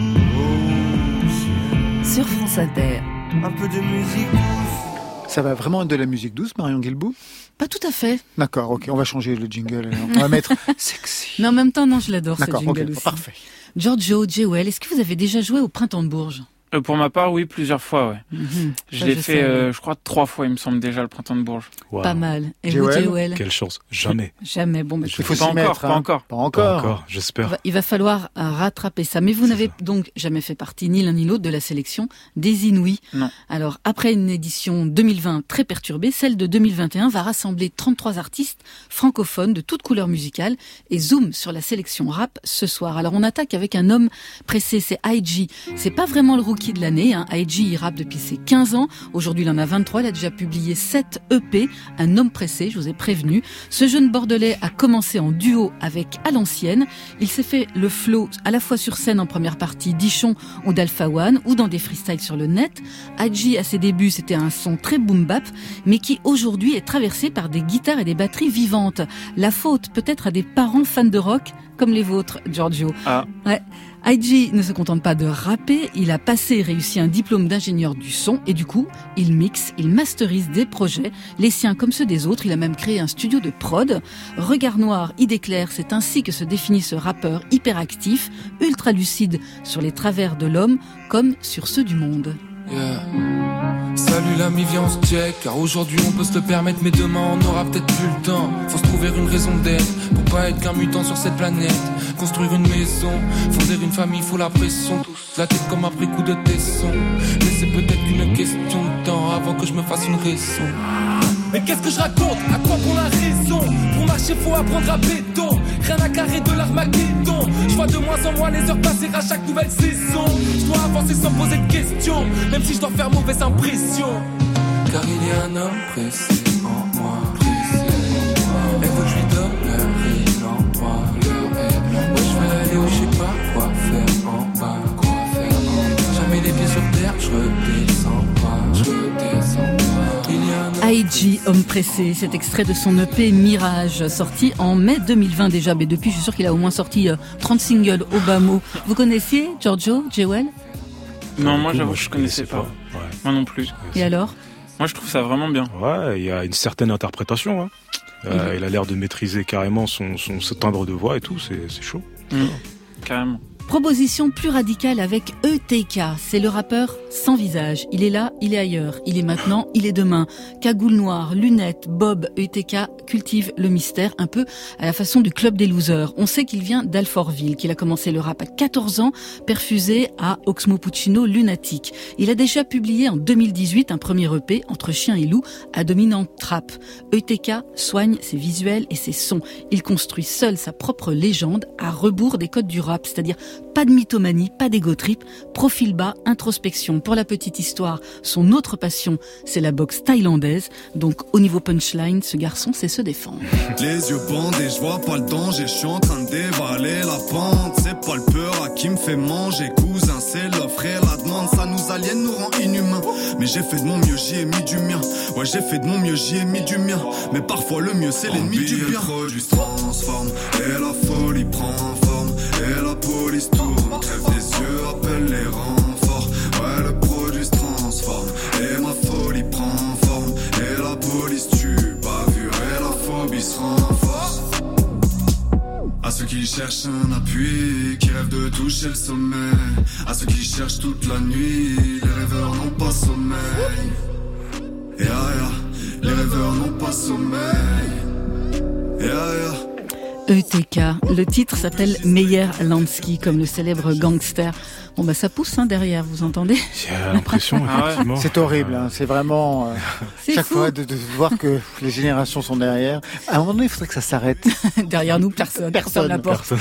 sur France Inter. un peu de musique douce. Ça va vraiment être de la musique douce, Marion Guilbou Pas tout à fait. D'accord, ok, on va changer le jingle. On va mettre sexy. Mais en même temps, non, je l'adore, ce D'accord, jingle aussi. parfait. Giorgio, Jewel, est-ce que vous avez déjà joué au Printemps de Bourges? Pour ma part, oui, plusieurs fois. Ouais. Mhm. Je l'ai je fait, euh, je crois, trois fois, il me semble déjà le printemps de Bourges. Pas mal. Et Jewel vous, Quelle chance. Jamais. Jamais. Bon, bah, Il Il faut Pas s'y encore, pas hein. encore. Pas Pas encore. j'espère. il va falloir euh, rattraper ça. Mais vous n'avez donc jamais fait partie, ni l'un ni l'autre, de la sélection des Inouïs. Non. Alors, après une édition 2020 très perturbée, celle de 2021 va rassembler 33 artistes francophones de toutes couleurs musicales et zoom sur la sélection rap ce soir. Alors, on attaque avec un homme pressé, c'est IG. C'est pas vraiment le rookie de l'année. Hein. IG, il rappe depuis ses 15 ans. Aujourd'hui, il en a 23. Il a déjà publié 7 EP. Un homme pressé, je vous ai prévenu. Ce jeune bordelais a commencé en duo avec À l'ancienne. Il s'est fait le flow à la fois sur scène en première partie d'Ichon ou d'Alpha One ou dans des freestyles sur le net. Adji, à ses débuts, c'était un son très boom bap, mais qui aujourd'hui est traversé par des guitares et des batteries vivantes. La faute peut-être à des parents fans de rock comme les vôtres, Giorgio. Ah. Ouais. IG ne se contente pas de rapper, il a passé et réussi un diplôme d'ingénieur du son et du coup, il mixe, il masterise des projets, les siens comme ceux des autres, il a même créé un studio de prod. Regard noir, idée claire, c'est ainsi que se définit ce rappeur hyperactif, ultra lucide sur les travers de l'homme comme sur ceux du monde. Salut l'ami, viens on se check. Car aujourd'hui on peut se le permettre Mais demain on aura peut-être plus le temps. Faut se trouver une raison d'être Pour pas être qu'un mutant sur cette planète. Construire une maison, fonder une famille, faut la pression. La tête comme après coup de tesson Mais c'est peut-être qu'une question de temps Avant que je me fasse une raison. Mais qu'est-ce que je raconte? À quoi pour la raison? Faut apprendre à béton. Rien à carrer de l'armageddon. Je vois de moins en moins les heures passer à chaque nouvelle saison. Je dois avancer sans poser de questions Même si je dois faire mauvaise impression. Car il y a un homme pressé homme pressé, cet extrait de son EP Mirage, sorti en mai 2020 déjà, mais depuis je suis sûr qu'il a au moins sorti 30 euh, singles au bas mot. Vous connaissiez Giorgio, Jewel Non, moi j'avoue je connaissais pas. Moi non plus. Et alors? Moi je trouve ça vraiment bien. Ouais, il y a une certaine interprétation. Hein. Euh, il a l'air de maîtriser carrément son, son, timbre de voix et tout, c'est chaud. Mmh. Carrément. Proposition plus radicale avec ETK. C'est le rappeur sans visage. Il est là, il est ailleurs. Il est maintenant, il est demain. Cagoule noire, lunettes, Bob, ETK cultive le mystère un peu à la façon du club des losers. On sait qu'il vient d'Alfortville, qu'il a commencé le rap à 14 ans, perfusé à Oxmo Puccino Lunatic. Il a déjà publié en 2018 un premier EP entre chien et loup à dominante trap. ETK soigne ses visuels et ses sons. Il construit seul sa propre légende à rebours des codes du rap, c'est-à-dire pas de mythomanie, pas d'égo trip, profil bas, introspection. Pour la petite histoire, son autre passion, c'est la boxe thaïlandaise. Donc au niveau punchline, ce garçon sait se défendre. Les yeux bandés, je vois pas le danger, je suis en train de dévaler la pente. C'est pas le peur à qui me fait manger, cousin, c'est l'offre et la demande. Ça nous aliène, nous rend inhumains. Mais j'ai fait de mon mieux, j'y ai mis du mien. Ouais, j'ai fait de mon mieux, j'y ai mis du mien. Mais parfois le mieux, c'est l'ennemi du bien. Le produit se transforme et la folie prend forme. Et la police tourne, crève des yeux, appelle les renforts. Ouais, le produit se transforme et ma folie prend forme. Et la police tue, vu, et la phobie se renforce. À ceux qui cherchent un appui, qui rêvent de toucher le sommet. À ceux qui cherchent toute la nuit, les rêveurs n'ont pas sommeil. Et yeah, les rêveurs n'ont pas sommeil. Yeah, yeah. ETK. Le titre s'appelle Meyer Lansky, comme le célèbre gangster. Bon bah ça pousse hein, derrière, vous entendez? J'ai l'impression, ah effectivement. C'est horrible, hein. c'est vraiment... Euh, chaque fois de, voir que les générations sont derrière. À un moment donné, il faudrait que ça s'arrête. derrière nous, personne. Personne, la porte.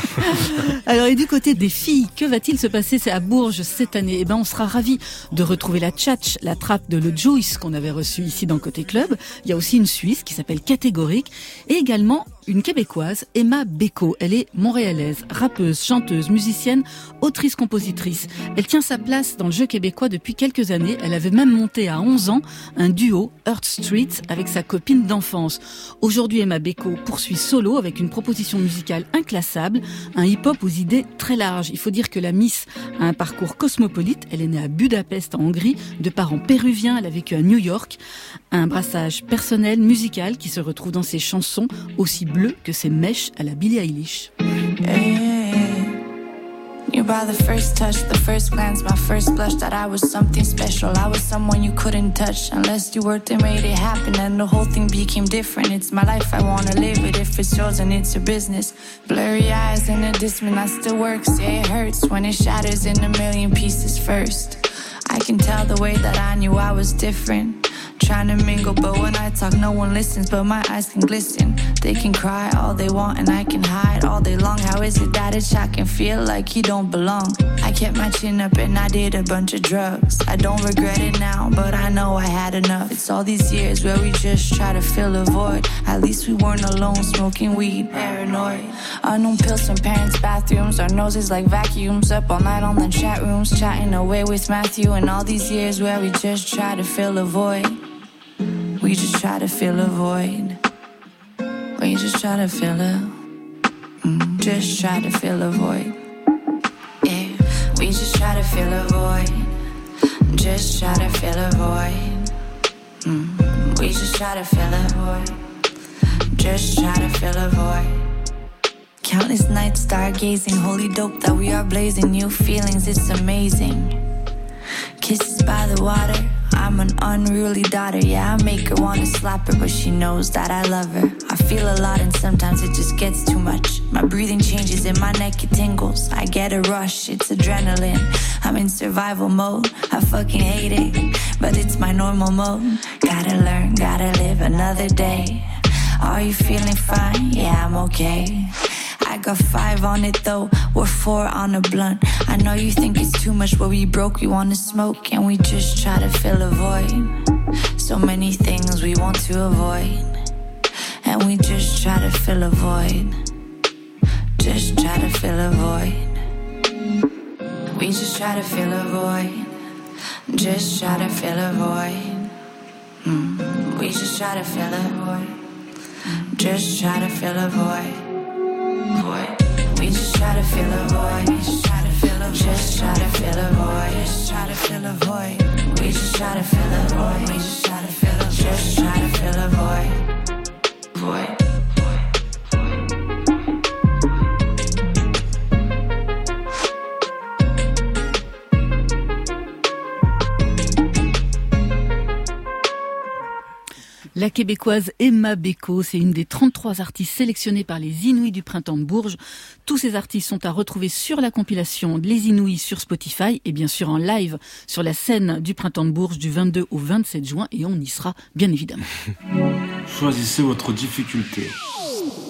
Alors et du côté des filles, que va-t-il se passer C'est à Bourges cette année? Eh ben on sera ravis de retrouver la tchatch, la trappe de Le Joyce qu'on avait reçue ici dans Côté Club. Il y a aussi une Suisse qui s'appelle Catégorique et également une Québécoise, Emma Beko. Elle est montréalaise, rappeuse, chanteuse, musicienne, autrice-compositrice. Elle tient sa place dans le jeu québécois depuis quelques années. Elle avait même monté à 11 ans un duo, Earth Street, avec sa copine d'enfance. Aujourd'hui, Emma Beko poursuit solo avec une proposition musicale inclassable, un hip-hop aux idées très larges. Il faut dire que la Miss a un parcours cosmopolite. Elle est née à Budapest, en Hongrie, de parents péruviens. Elle a vécu à New York. Un brassage personnel, musical, qui se retrouve dans ses chansons aussi bleu que ses mèches à la Billie Eilish. You by the first touch, the first glance, my first blush that I was something special. I was someone you couldn't touch unless you worked and made it happen. And the whole thing became different. It's my life, I wanna live it. If it's yours and it's your business. Blurry eyes and a distant, I still works. Yeah, it hurts when it shatters in a million pieces first. I can tell the way that I knew I was different. Trying to mingle, but when I talk, no one listens. But my eyes can glisten. They can cry all they want, and I can hide all day long. How is it that it's I can feel like you don't belong? I kept my chin up and I did a bunch of drugs. I don't regret it now, but I know I had enough. It's all these years where we just try to fill a void. At least we weren't alone, smoking weed, paranoid. Unknown pills from parents' bathrooms, our noses like vacuums. Up all night on the chat rooms, chatting away with Matthew. And all these years where we just try to fill a void. We just try to fill a void. We just try to fill it. Mm, just try to fill a void. Yeah. We just try to fill a void. Just try to fill a void. Mm. We just try to fill a void. Just try to fill a void. Countless nights stargazing, holy dope that we are blazing. New feelings, it's amazing. Kisses by the water. I'm an unruly daughter, yeah, I make her wanna slap her, but she knows that I love her. I feel a lot and sometimes it just gets too much. My breathing changes and my neck, it tingles. I get a rush, it's adrenaline. I'm in survival mode, I fucking hate it, but it's my normal mode. Gotta learn, gotta live another day. Are you feeling fine? Yeah, I'm okay. Got five on it though, we're four on a blunt. I know you think it's too much, but we broke, we wanna smoke, and we just try to fill a void. So many things we want to avoid, and we just try to fill a void. Just try to fill a void. We just try to fill a void. Just try to fill a void. Mm. We just try to fill a void. Just try to fill a void void. We just try to fill a void. Just try to fill a just try to fill a void. Just try to fill a void. We just try to fill a void. We just try to fill a just try to fill a void. Void. La québécoise Emma Beko, c'est une des 33 artistes sélectionnés par les Inouïs du Printemps de Bourges. Tous ces artistes sont à retrouver sur la compilation Les Inouïs sur Spotify et bien sûr en live sur la scène du Printemps de Bourges du 22 au 27 juin et on y sera bien évidemment. Choisissez votre difficulté.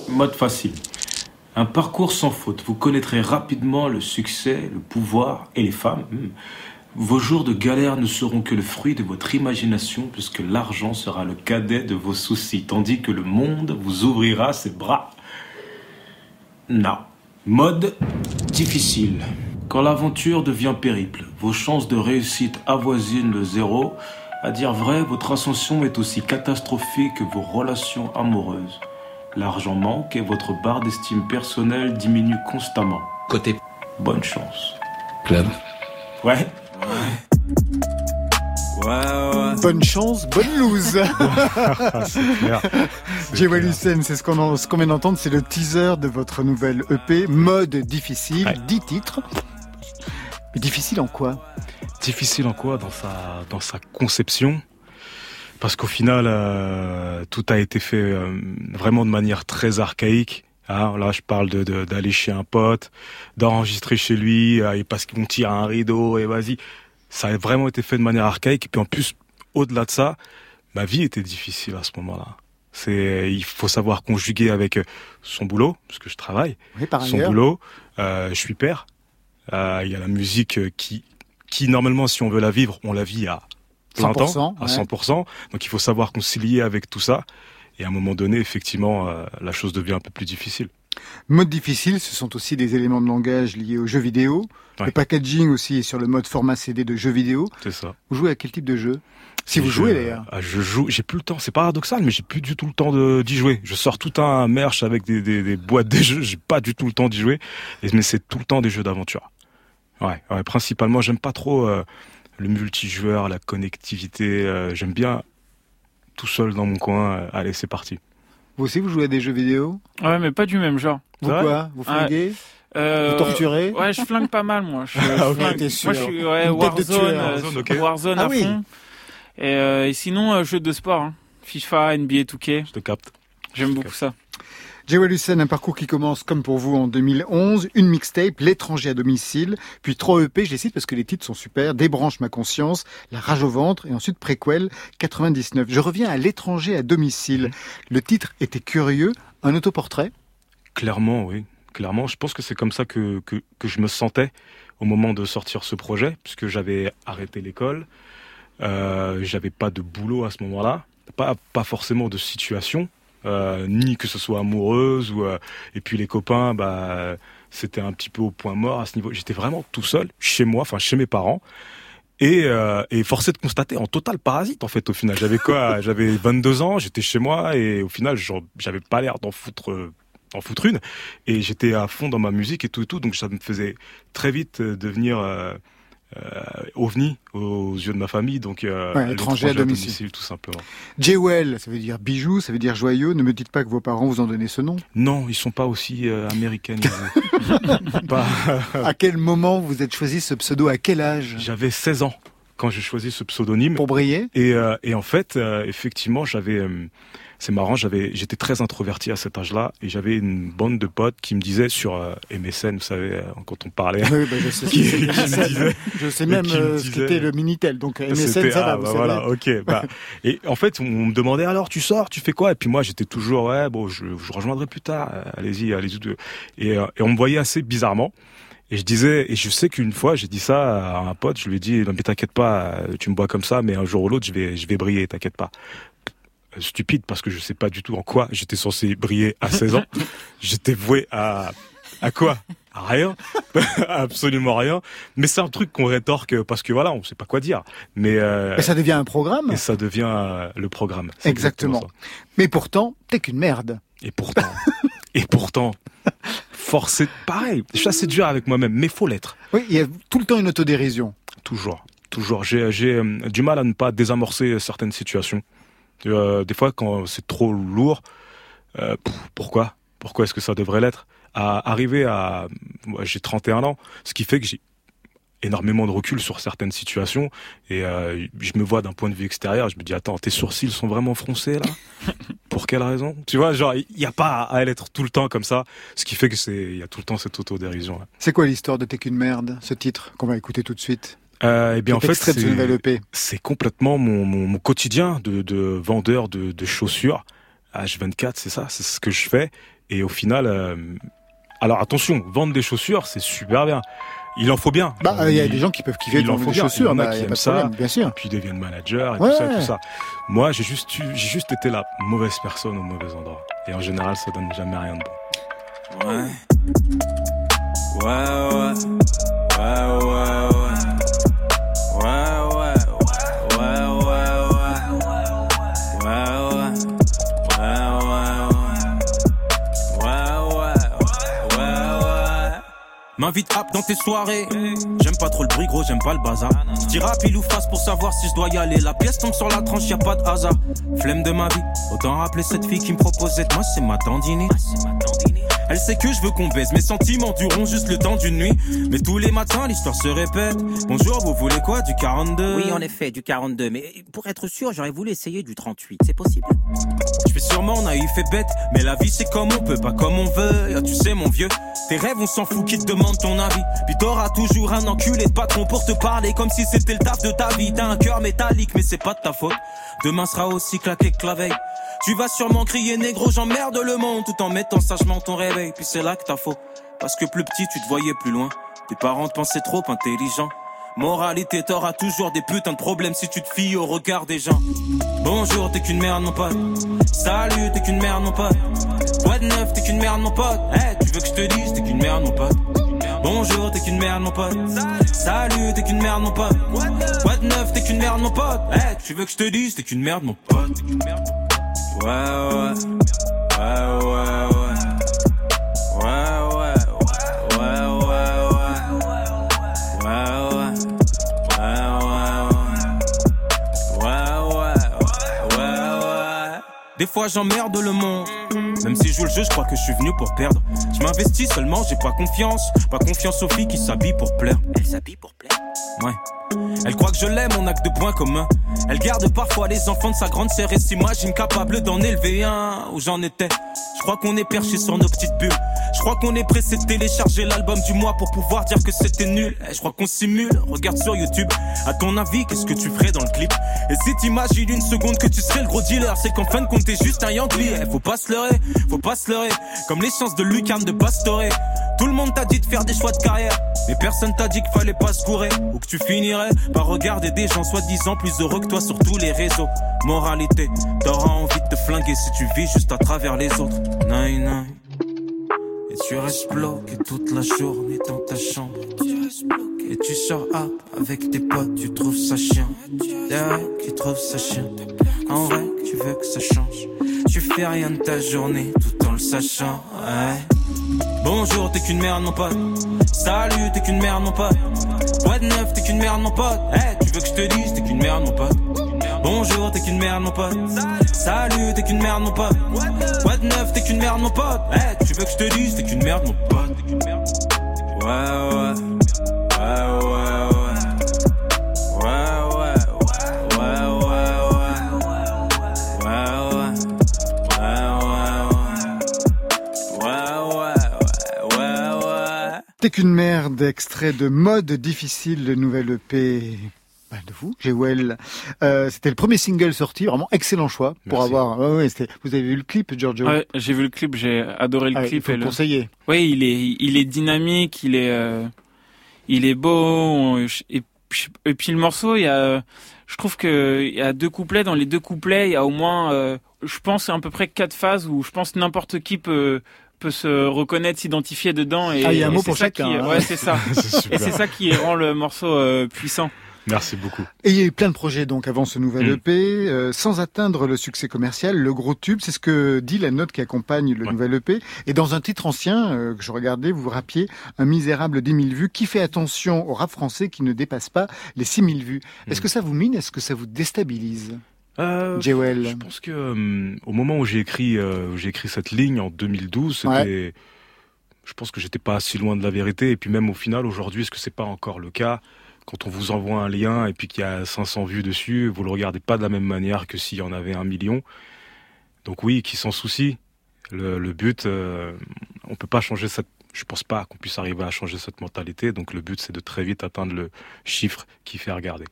Mode facile. Un parcours sans faute. Vous connaîtrez rapidement le succès, le pouvoir et les femmes. Vos jours de galère ne seront que le fruit de votre imagination puisque l'argent sera le cadet de vos soucis, tandis que le monde vous ouvrira ses bras. Non. Mode difficile. Quand l'aventure devient périple, vos chances de réussite avoisinent le zéro. À dire vrai, votre ascension est aussi catastrophique que vos relations amoureuses. L'argent manque et votre barre d'estime personnelle diminue constamment. Côté Bonne chance. club. Ouais. Ouais, ouais. Bonne chance, bonne loose. C'est clair. C'est ce qu'on ce vient d'entendre, c'est le teaser de votre nouvelle EP, Mode difficile, Ouais. 10 titres. Mais difficile en quoi? Difficile en quoi? Dans sa dans sa conception parce qu'au final euh, tout a été fait euh, vraiment de manière très archaïque. Hein. là, je parle de de- d'aller chez un pote, d'enregistrer chez lui, euh, et parce qu'on tire un rideau et vas-y. Ça a vraiment été fait de manière archaïque. Et puis en plus, au-delà de ça, ma vie était difficile à ce moment-là. C'est, il faut savoir conjuguer avec son boulot, parce que je travaille, Oui, par son ailleurs. boulot. Euh, je suis père. Euh, Il y a la musique euh, qui, qui normalement, si on veut la vivre, on la vit à plein 100%, temps, à ouais. 100%. Donc il faut savoir concilier avec tout ça. Et à un moment donné, effectivement, euh, la chose devient un peu plus difficile. Mode difficile, ce sont aussi des éléments de langage liés aux jeux vidéo. Ouais. Le packaging aussi est sur le mode format CD de jeux vidéo. C'est ça. Vous jouez à quel type de jeu? Si vous Je- jouez d'ailleurs. ah, Je joue, j'ai plus le temps. C'est paradoxal, mais j'ai plus du tout le temps d'y jouer. Je sors tout un merch avec des, des, des boîtes de jeux. J'ai pas du tout le temps d'y jouer. Mais c'est tout le temps des jeux d'aventure. Ouais, ouais, principalement, j'aime pas trop euh, le multijoueur, la connectivité. euh, j'aime bien tout seul dans mon coin. euh, allez, c'est parti. Vous aussi, vous jouez à des jeux vidéo? Ouais, mais pas du même genre. Vous quoi? Vous flinguez? Euh, Vous torturez? Ouais, je flingue pas mal, moi. Je, Ah, flingue. t'es sûr. Moi, je suis ouais, Warzone, tueur. euh, Warzone, Ah à oui. fond. Et, euh, et sinon, euh, jeux de sport. hein. FIFA, NBA 2K. Je te capte. J'aime beaucoup ça. Jewel Hussein, un parcours qui commence comme pour vous en 2011, une mixtape, L'étranger à domicile, puis trois EP, je les cite parce que les titres sont super, Débranche ma conscience, La rage au ventre, et ensuite Préquel 99. Je reviens à L'étranger à domicile. Le titre était curieux, un autoportrait? Clairement, oui. Clairement, je pense que c'est comme ça que je me sentais au moment de sortir ce projet, puisque j'avais arrêté l'école, euh, j'avais pas de boulot à ce moment-là, pas, pas forcément de situation, euh, ni que ce soit amoureuse, ou, euh, et puis les copains, bah, c'était un petit peu au point mort à ce niveau. J'étais vraiment tout seul, chez moi, enfin chez mes parents. Et, euh, et forcé de constater en total parasite en fait au final. J'avais quoi? J'avais 22 ans, j'étais chez moi et au final j'avais pas l'air d'en foutre t'en foutre une. Et j'étais à fond dans ma musique et tout et tout, donc ça me faisait très vite devenir ovni aux yeux de ma famille, donc euh, Ouais, étranger à domicile. tout simplement. Jewel, ça veut dire bijou, ça veut dire joyeux. Ne me dites pas que vos parents vous ont donné ce nom. Non, ils sont pas aussi euh, américanisés. Pas- À quel moment vous êtes choisi ce pseudo? À quel âge? J'avais 16 ans quand j'ai choisi ce pseudonyme. Pour briller? Et, euh, et en fait, euh, effectivement, j'avais, euh, c'est marrant, j'avais, j'étais très introverti à cet âge-là, et j'avais une bande de potes qui me disaient sur euh, MSN, vous savez, euh, quand on parlait, Oui, bah, je sais, qui, qui me MSN. Je sais même euh, ce qu'était le Minitel. Donc MSN, C'était- ça va, ah, vous bah savez. voilà, ok. Bah, et en fait, on me demandait alors, tu sors, tu fais quoi? Et puis moi, j'étais toujours, ouais, bon, je, je rejoindrai plus tard. euh, Allez-y, allez-y. Et, euh, et on me voyait assez bizarrement. Et je disais, et je sais qu'une fois, j'ai dit ça à un pote. Je lui ai dit, non mais t'inquiète pas, tu me vois comme ça, mais un jour ou l'autre, je vais, je vais briller. T'inquiète pas. Stupide parce que je sais pas du tout en quoi j'étais censé briller à 16 ans. j'étais voué à à quoi? À rien, absolument rien. Mais c'est un truc qu'on rétorque parce que voilà, on sait pas quoi dire. Mais euh, Mais ça devient un programme? et ça devient euh, le programme. Exactement. Mais pourtant, t'es qu'une merde. Et pourtant, et pourtant, forcé, pareil. Je suis assez dur avec moi-même, mais faut l'être. Oui, il y a tout le temps une autodérision. Toujours, toujours. J'ai, j'ai euh, du mal à ne pas désamorcer certaines situations. Euh, des fois, quand c'est trop lourd, euh, pff, pourquoi? Pourquoi est-ce que ça devrait l'être? À arriver à, moi, j'ai 31 ans, ce qui fait que j'ai énormément de recul sur certaines situations et euh, je me vois d'un point de vue extérieur, je me dis attends, tes sourcils sont vraiment froncés là? Pour quelle raison? Tu vois, genre il n'y a pas à être tout le temps comme ça, ce qui fait que c'est il y a tout le temps cette autodérision. là. C'est quoi l'histoire de T'es qu'une merde, ce titre qu'on va écouter tout de suite? Euh, eh bien, en fait, ce c'est- nouvel EP. c'est complètement mon, mon, mon quotidien de, de vendeur de, de chaussures. H24, c'est ça, c'est ce que je fais. Et au final, euh, alors attention, vendre des chaussures, c'est super bien. Il en faut bien. Bah, il y a des gens qui peuvent kiffer de il en vendre des chaussures, il y en a bah, qui y a aiment pas ça, problème, bien sûr. Et puis ils deviennent managers et Ouais. tout ça, tout ça. Moi, j'ai juste, j'ai juste été la mauvaise personne au mauvais endroit. Et en général, ça donne jamais rien de bon. Ouais. Ouais, ouais. Ouais, ouais, ouais. Ouais, M'invite rap dans tes soirées. J'aime pas trop le bruit, gros, j'aime pas le bazar. Je dis rap, il ou face pour savoir si je dois y aller. La pièce tombe sur la tranche, y a pas de hasard. Flemme de ma vie, autant rappeler cette fille qui me proposait moi, c'est ma tendinée. Elle sait que je veux qu'on baise, mes sentiments dureront juste le temps d'une nuit. Mais tous les matins, l'histoire se répète. Bonjour, vous voulez quoi Du 42 Oui, en effet, du 42. Mais pour être sûr, j'aurais voulu essayer du 38. C'est possible Je fais sûrement naïf et bête, mais la vie c'est comme on peut, pas comme on veut. Ah, tu sais, mon vieux, tes rêves, on s'en fout qui te demande ton avis. Puis t'auras toujours un enculé de patron pour te parler comme si c'était le taf de ta vie. T'as un cœur métallique, mais c'est pas de ta faute. Demain sera aussi claqué que la veille. Tu vas sûrement crier négro, j'emmerde le monde tout en mettant sagement ton réveil. Puis c'est là que t'as faux. Parce que plus petit, tu te voyais plus loin. Tes parents te pensaient trop intelligent. Moralité, t'auras toujours des putains de problèmes si tu te fies au regard des gens. Bonjour, t'es qu'une merde, mon pote. Salut, t'es qu'une merde, mon pote. Quoi de neuf, t'es qu'une merde, mon pote. Eh, tu veux que je te dise, t'es qu'une merde, mon pote. Bonjour, t'es qu'une merde, mon pote. Salut, t'es qu'une merde, mon pote. Quoi de neuf, t'es qu'une merde, mon pote. Eh, tu veux que je te dise, t'es qu'une merde, mon pote. Ouais, ouais. Ouais, ouais, ouais. Des fois j'emmerde le monde. Même si je joue le jeu, je crois que je suis venu pour perdre. Je m'investis seulement, j'ai pas confiance. Pas confiance aux filles qui s'habillent pour plaire. Elle s'habille pour plaire. Ouais. Elle croit que je l'aime, on a que de points communs. Elle garde parfois les enfants de sa grande sœur et s'imagine capable d'en élever un. Où j'en étais Je crois qu'on est perché sur nos petites bulles. Je crois qu'on est pressé de télécharger l'album du mois pour pouvoir dire que c'était nul. Eh, Je crois qu'on simule. Regarde sur YouTube. À ton avis, qu'est-ce que tu ferais dans le clip? Et si t'imagines une seconde que tu serais le gros dealer, c'est qu'en fin de compte t'es juste un Yankee. Eh, Faut pas se leurrer, faut pas se leurrer. Comme les chances de Lucarne de Pastore. Tout le monde t'a dit de faire des choix de carrière. Mais personne t'a dit qu'il fallait pas se gourer. Ou que tu finirais par regarder des gens soi-disant plus heureux que toi sur tous les réseaux. Moralité, t'auras envie de te flinguer si tu vis juste à travers les autres. Nine, nine. Et tu restes bloqué toute la journée dans ta chambre. Et tu sors up avec tes potes, tu trouves ça chiant. Des règles qui trouvent ça chiant. En vrai, tu veux que ça change. Tu fais rien de ta journée tout en le sachant. Bonjour, t'es qu'une merde, mon pote. Salut, t'es qu'une merde, mon pote. Quoi de neuf, t'es qu'une merde, mon pote. Hey, tu veux que je te dise, t'es qu'une merde, mon pote. Bonjour, t'es qu'une merde, mon pote. Salut, t'es qu'une merde, mon pote. Quoi de neuf, t'es qu'une merde, mon pote. Hey, tu veux que je te dise, t'es qu'une merde, mon pote. Ouais. Ouais, ouais, ouais. T'es qu'une merde, extrait de Mode difficile, le nouvel EP bah, de vous, Jewel. Euh, c'était le premier single sorti, vraiment excellent choix pour Merci. avoir. ouais, ouais, c'était- vous avez vu le clip, Giorgio? Ouais, j'ai vu le clip, j'ai adoré le Ah, il clip. faut et le le- conseiller. Oui, il est, il est dynamique, il est, euh, il est beau. on- Et, puis- et puis le morceau, il y a, je trouve que il y a deux couplets. Dans les deux couplets, il y a au moins, euh, je pense à peu près quatre phases où je pense n'importe qui peut peut se reconnaître, s'identifier dedans. Et, Ah, il y a un mot pour chacun, qui- hein. Ouais, c'est ça. Et c'est ça qui rend le morceau euh, puissant. Merci beaucoup. Et il y a eu plein de projets donc avant ce nouvel Mm. EP, euh, sans atteindre le succès commercial, le gros tube, c'est ce que dit la note qui accompagne le Ouais. nouvel EP. Et dans un titre ancien euh, que je regardais, vous rappiez un misérable 10 000 vues. Qui fait attention au rap français qui ne dépasse pas les 6 000 vues Est-ce Mm. que ça vous mine? Est-ce que ça vous déstabilise? Euh, Jewel Je pense que euh, au moment où j'ai écrit, euh, où j'ai écrit cette ligne en 2012, c'était, je pense que j'étais pas si loin de la vérité. Et puis même au final, aujourd'hui, est-ce que c'est pas encore le cas? Quand on vous envoie un lien et puis qu'il y a 500 vues dessus, vous le regardez pas de la même manière que s'il y en avait un million. Donc oui, qui s'en soucie? Le, le but, on peut pas changer cette. Je pense pas qu'on puisse arriver à changer cette mentalité. Donc le but, c'est de très vite atteindre le chiffre qui fait regarder.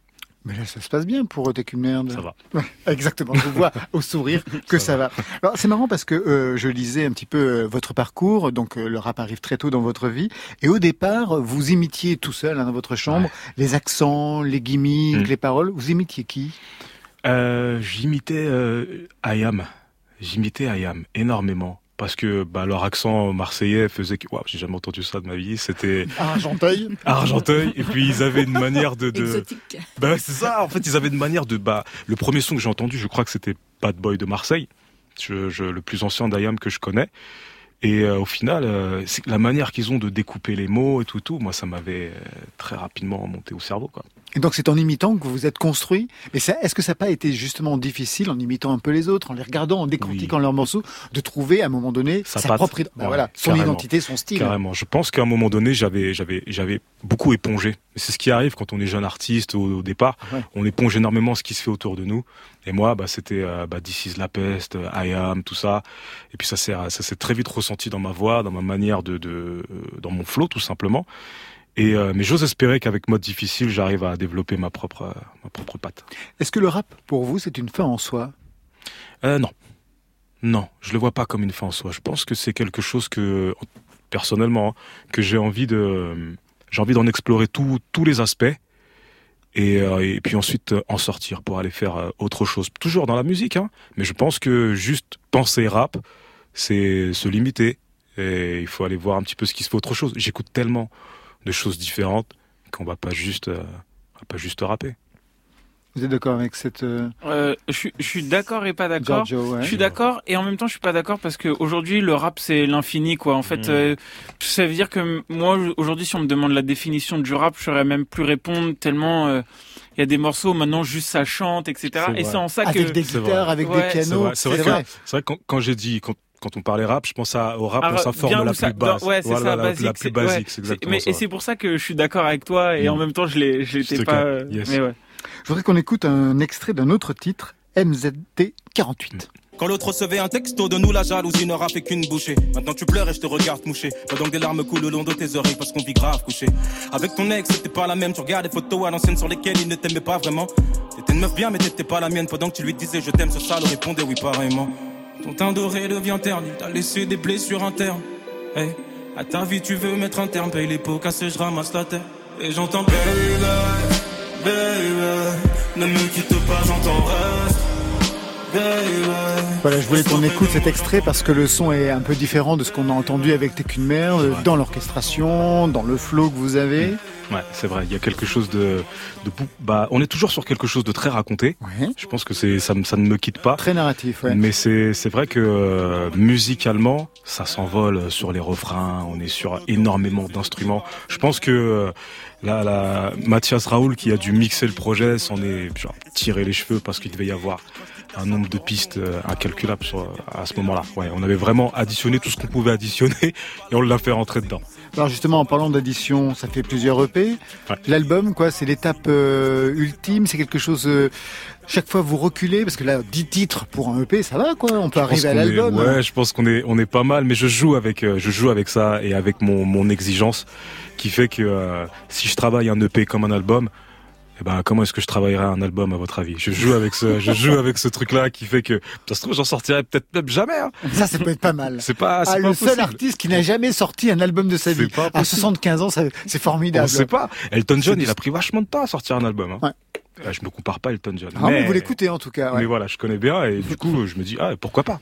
Mais là, ça se passe bien pour eux, t'es qu'une merde. Ça va. Exactement, je vous vois au sourire que ça, va. Alors c'est marrant parce que euh, je lisais un petit peu euh, votre parcours, donc euh, le rap arrive très tôt dans votre vie, et au départ vous imitiez tout seul hein, dans votre chambre les accents, les gimmicks, Mm. les paroles. Vous imitiez qui? J'imitais Ayam. J'imitais Ayam énormément. Parce que bah, leur accent marseillais faisait que. Waouh, j'ai jamais entendu ça de ma vie. C'était Argenteuil. Argenteuil. et puis ils avaient une manière de. de... Exotique. Bah c'est ça. En fait, ils avaient une manière de. Bah, le premier son que j'ai entendu, je crois que c'était Bad Boy de Marseille. Je, je- le plus ancien d'Ayam que je connais. Et euh, au final, euh, c'est la manière qu'ils ont de découper les mots et tout, tout, moi, ça m'avait euh, très rapidement monté au cerveau, quoi. Et donc c'est en imitant que vous vous êtes construit. Ça, est-ce que ça n'a pas été justement difficile en imitant un peu les autres, en les regardant, en décortiquant leurs morceaux, de trouver à un moment donné Sa sa, patte. propre, id- bah Ouais, voilà, son carrément. identité, son style. Carrément. Je pense qu'à un moment donné, j'avais, j'avais, j'avais beaucoup épongé. C'est ce qui arrive quand on est jeune artiste au, au départ. Ouais. On éponge énormément ce qui se fait autour de nous. Et moi, bah, c'était euh, bah, This is la peste, I am, tout ça. Et puis ça s'est, ça s'est très vite ressenti dans ma voix, dans ma manière de, de euh, dans mon flow, tout simplement. Et euh, mais j'ose espérer qu'avec mode difficile, j'arrive à développer ma propre, euh, ma propre patte. Est-ce que le rap, pour vous, c'est une fin en soi? Euh, non. Non, je le vois pas comme une fin en soi. Je pense que c'est quelque chose que, personnellement, hein, que j'ai envie de, j'ai envie d'en explorer tous tous les aspects. Et, euh, et puis ensuite euh, en sortir pour aller faire euh, autre chose. Toujours dans la musique, hein. Mais je pense que juste penser rap, c'est se limiter. Et il faut aller voir un petit peu ce qui se fait autre chose. J'écoute tellement de choses différentes qu'on va pas juste, euh, va pas juste rapper. Vous êtes d'accord avec cette euh, Euh, je suis- je suis d'accord et pas d'accord. Giorgio ouais. Je suis d'accord et en même temps je suis pas d'accord parce que aujourd'hui le rap c'est l'infini quoi. En fait, Mm. euh, ça veut dire que moi aujourd'hui si on me demande la définition du rap, je saurais même plus répondre tellement euh, il y a des morceaux maintenant juste ça chante etc. C'est Et vrai. c'est en ça Avec que des C'est guitares, avec Ouais, des c'est pianos. C'est vrai, c'est vrai, que- c'est vrai que quand, quand j'ai dit, quand, quand on parlait rap, je pense à, au rap dans sa forme la plus basse. dans- ouais, c'est ça, la, plus c'est- basique, ouais, c'est exactement mais, ça. Et c'est pour ça que je suis d'accord avec toi et Mm. en même temps je l'ai, je l'étais C'était pas. que- euh, yes. Mais ouais. Je voudrais qu'on écoute un extrait d'un autre titre, MZT 48. Quand l'autre recevait un texto de nous, la jalousie n'aura fait qu'une bouchée. Maintenant tu pleures et je te regarde moucher. Pendant que des larmes coulent le long de tes oreilles parce qu'on vit grave couché. Avec ton ex, c'était pas la même. Tu regardes des photos à l'ancienne sur lesquelles il ne t'aimait pas vraiment. T'étais une meuf bien, mais t'étais pas la mienne. Pendant que tu lui disais je t'aime, ce sale répondait oui pareillement. Ton teint doré devient terni. T'as laissé des blessures internes. Hey, à ta vie, tu veux mettre un terme. Paye les pots cassés, je ramasse la terre. Et j'entends baby, baby. Ne me quitte pas, j'entends. Voilà, je voulais qu'on écoute cet extrait parce que le son est un peu différent de ce qu'on a entendu avec T'es qu'une mère, dans l'orchestration, dans le flow que vous avez. Ouais, c'est vrai. Il y a quelque chose de, de bah, on est toujours sur quelque chose de très raconté. Ouais. Je pense que c'est ça, ça ne me quitte pas. Très narratif, ouais. Mais c'est c'est vrai que euh, musicalement, ça s'envole sur les refrains. On est sur énormément d'instruments. Je pense que euh, là, Mathias Raoul qui a dû mixer le projet s'en est genre, tiré les cheveux parce qu'il devait y avoir un nombre de pistes euh, incalculable sur, à ce moment-là. Ouais, on avait vraiment additionné tout ce qu'on pouvait additionner et on l'a fait rentrer dedans. Alors justement, en parlant d'addition, ça fait plusieurs EP. L'album, quoi, c'est l'étape euh, ultime, c'est quelque chose... euh, chaque fois vous reculez, parce que là, 10 titres pour un EP, ça va, quoi. On peut Je arriver à l'album. hein. Ouais, je pense qu'on est on est pas mal, mais je joue avec euh, je joue avec ça et avec mon mon exigence qui fait que euh, si je travaille un EP comme un album, eh ben comment est-ce que je travaillerai un album à votre avis? Je joue avec ce je joue avec ce truc là qui fait que ça se trouve j'en sortirai peut-être même jamais. hein. Ça, ça peut être pas mal. C'est pas c'est Ah, pas le seul artiste qui n'a jamais sorti un album de sa vie. pas À possible. 75 ans, c'est formidable. On sait pas. Elton John, il a pris vachement de temps à sortir un album. Hein. Je me compare pas à Elton John. Ah, mais vous l'écoutez en tout cas. ouais. Mais voilà, je connais bien et du coup, je me dis ah pourquoi pas?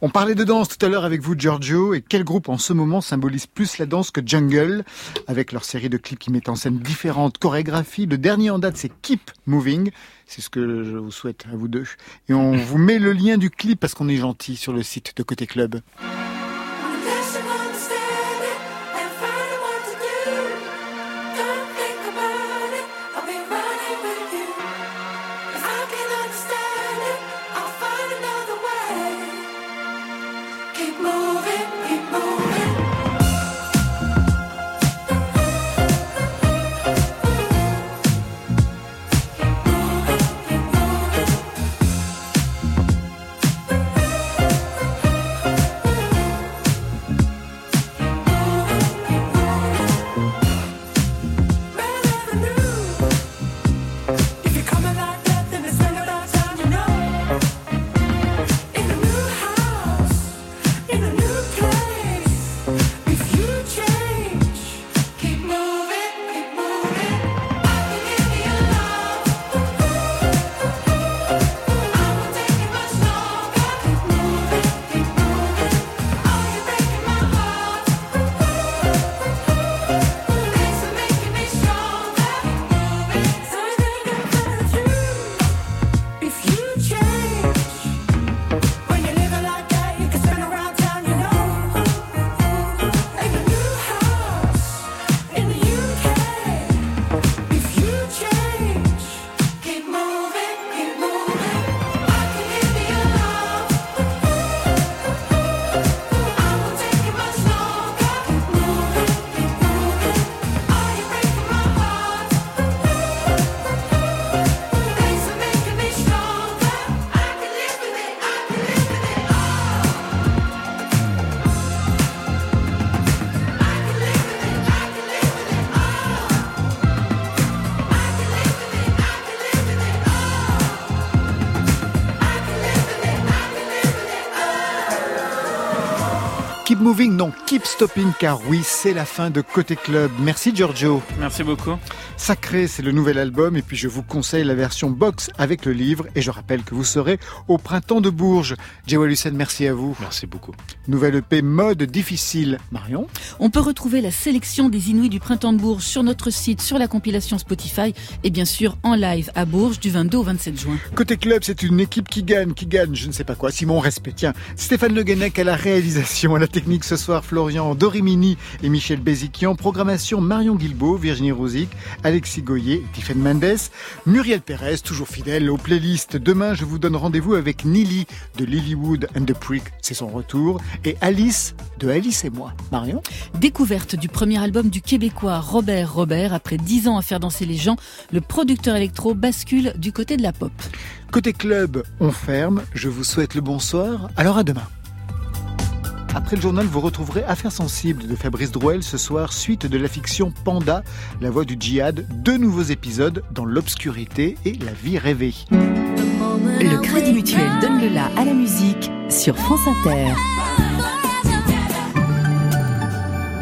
On parlait de danse tout à l'heure avec vous, Giorgio, et quel groupe en ce moment symbolise plus la danse que Jungle, avec leur série de clips qui mettent en scène différentes chorégraphies. Le dernier en date, c'est Keep Moving. C'est ce que je vous souhaite à vous deux. Et on vous met le lien du clip parce qu'on est gentil sur le site de Côté Club. Keep stopping, car oui, c'est la fin de Côté Club. Merci Giorgio. Merci beaucoup. Sacré, c'est le nouvel album, et puis je vous conseille la version box avec le livre, et je rappelle que vous serez au printemps de Bourges. Jawal Hussein, merci à vous. Merci beaucoup. Nouvelle EP mode difficile. Marion On peut retrouver la sélection des Inuits du printemps de Bourges sur notre site, sur la compilation Spotify et bien sûr en live à Bourges du 22 au 27 juin. Côté club, c'est une équipe qui gagne, qui gagne, je ne sais pas quoi. Simon, respect. Tiens, Stéphane Le Guenec à la réalisation, à la technique ce soir, Florian Dorimini et Michel Béziquian. Programmation Marion Guilbault, Virginie Rosic, Alexis Goyer, Tiffen Mendes, Muriel Pérez, toujours fidèle aux playlists. Demain, je vous donne rendez-vous avec Nili de Lilywood and the Prick, c'est son retour, et Alice de Alice et moi. Marion? Découverte du premier album du Québécois Robert Robert. Après dix ans à faire danser les gens, le producteur électro bascule du côté de la pop. Côté club, on ferme. Je vous souhaite le bonsoir. Alors à demain. Après le journal, vous retrouverez Affaires sensibles de Fabrice Drouel ce soir, suite de la fiction Panda, la voix du djihad, deux nouveaux épisodes dans l'obscurité et la vie rêvée. Le Crédit Mutuel donne le la à la musique sur France Inter.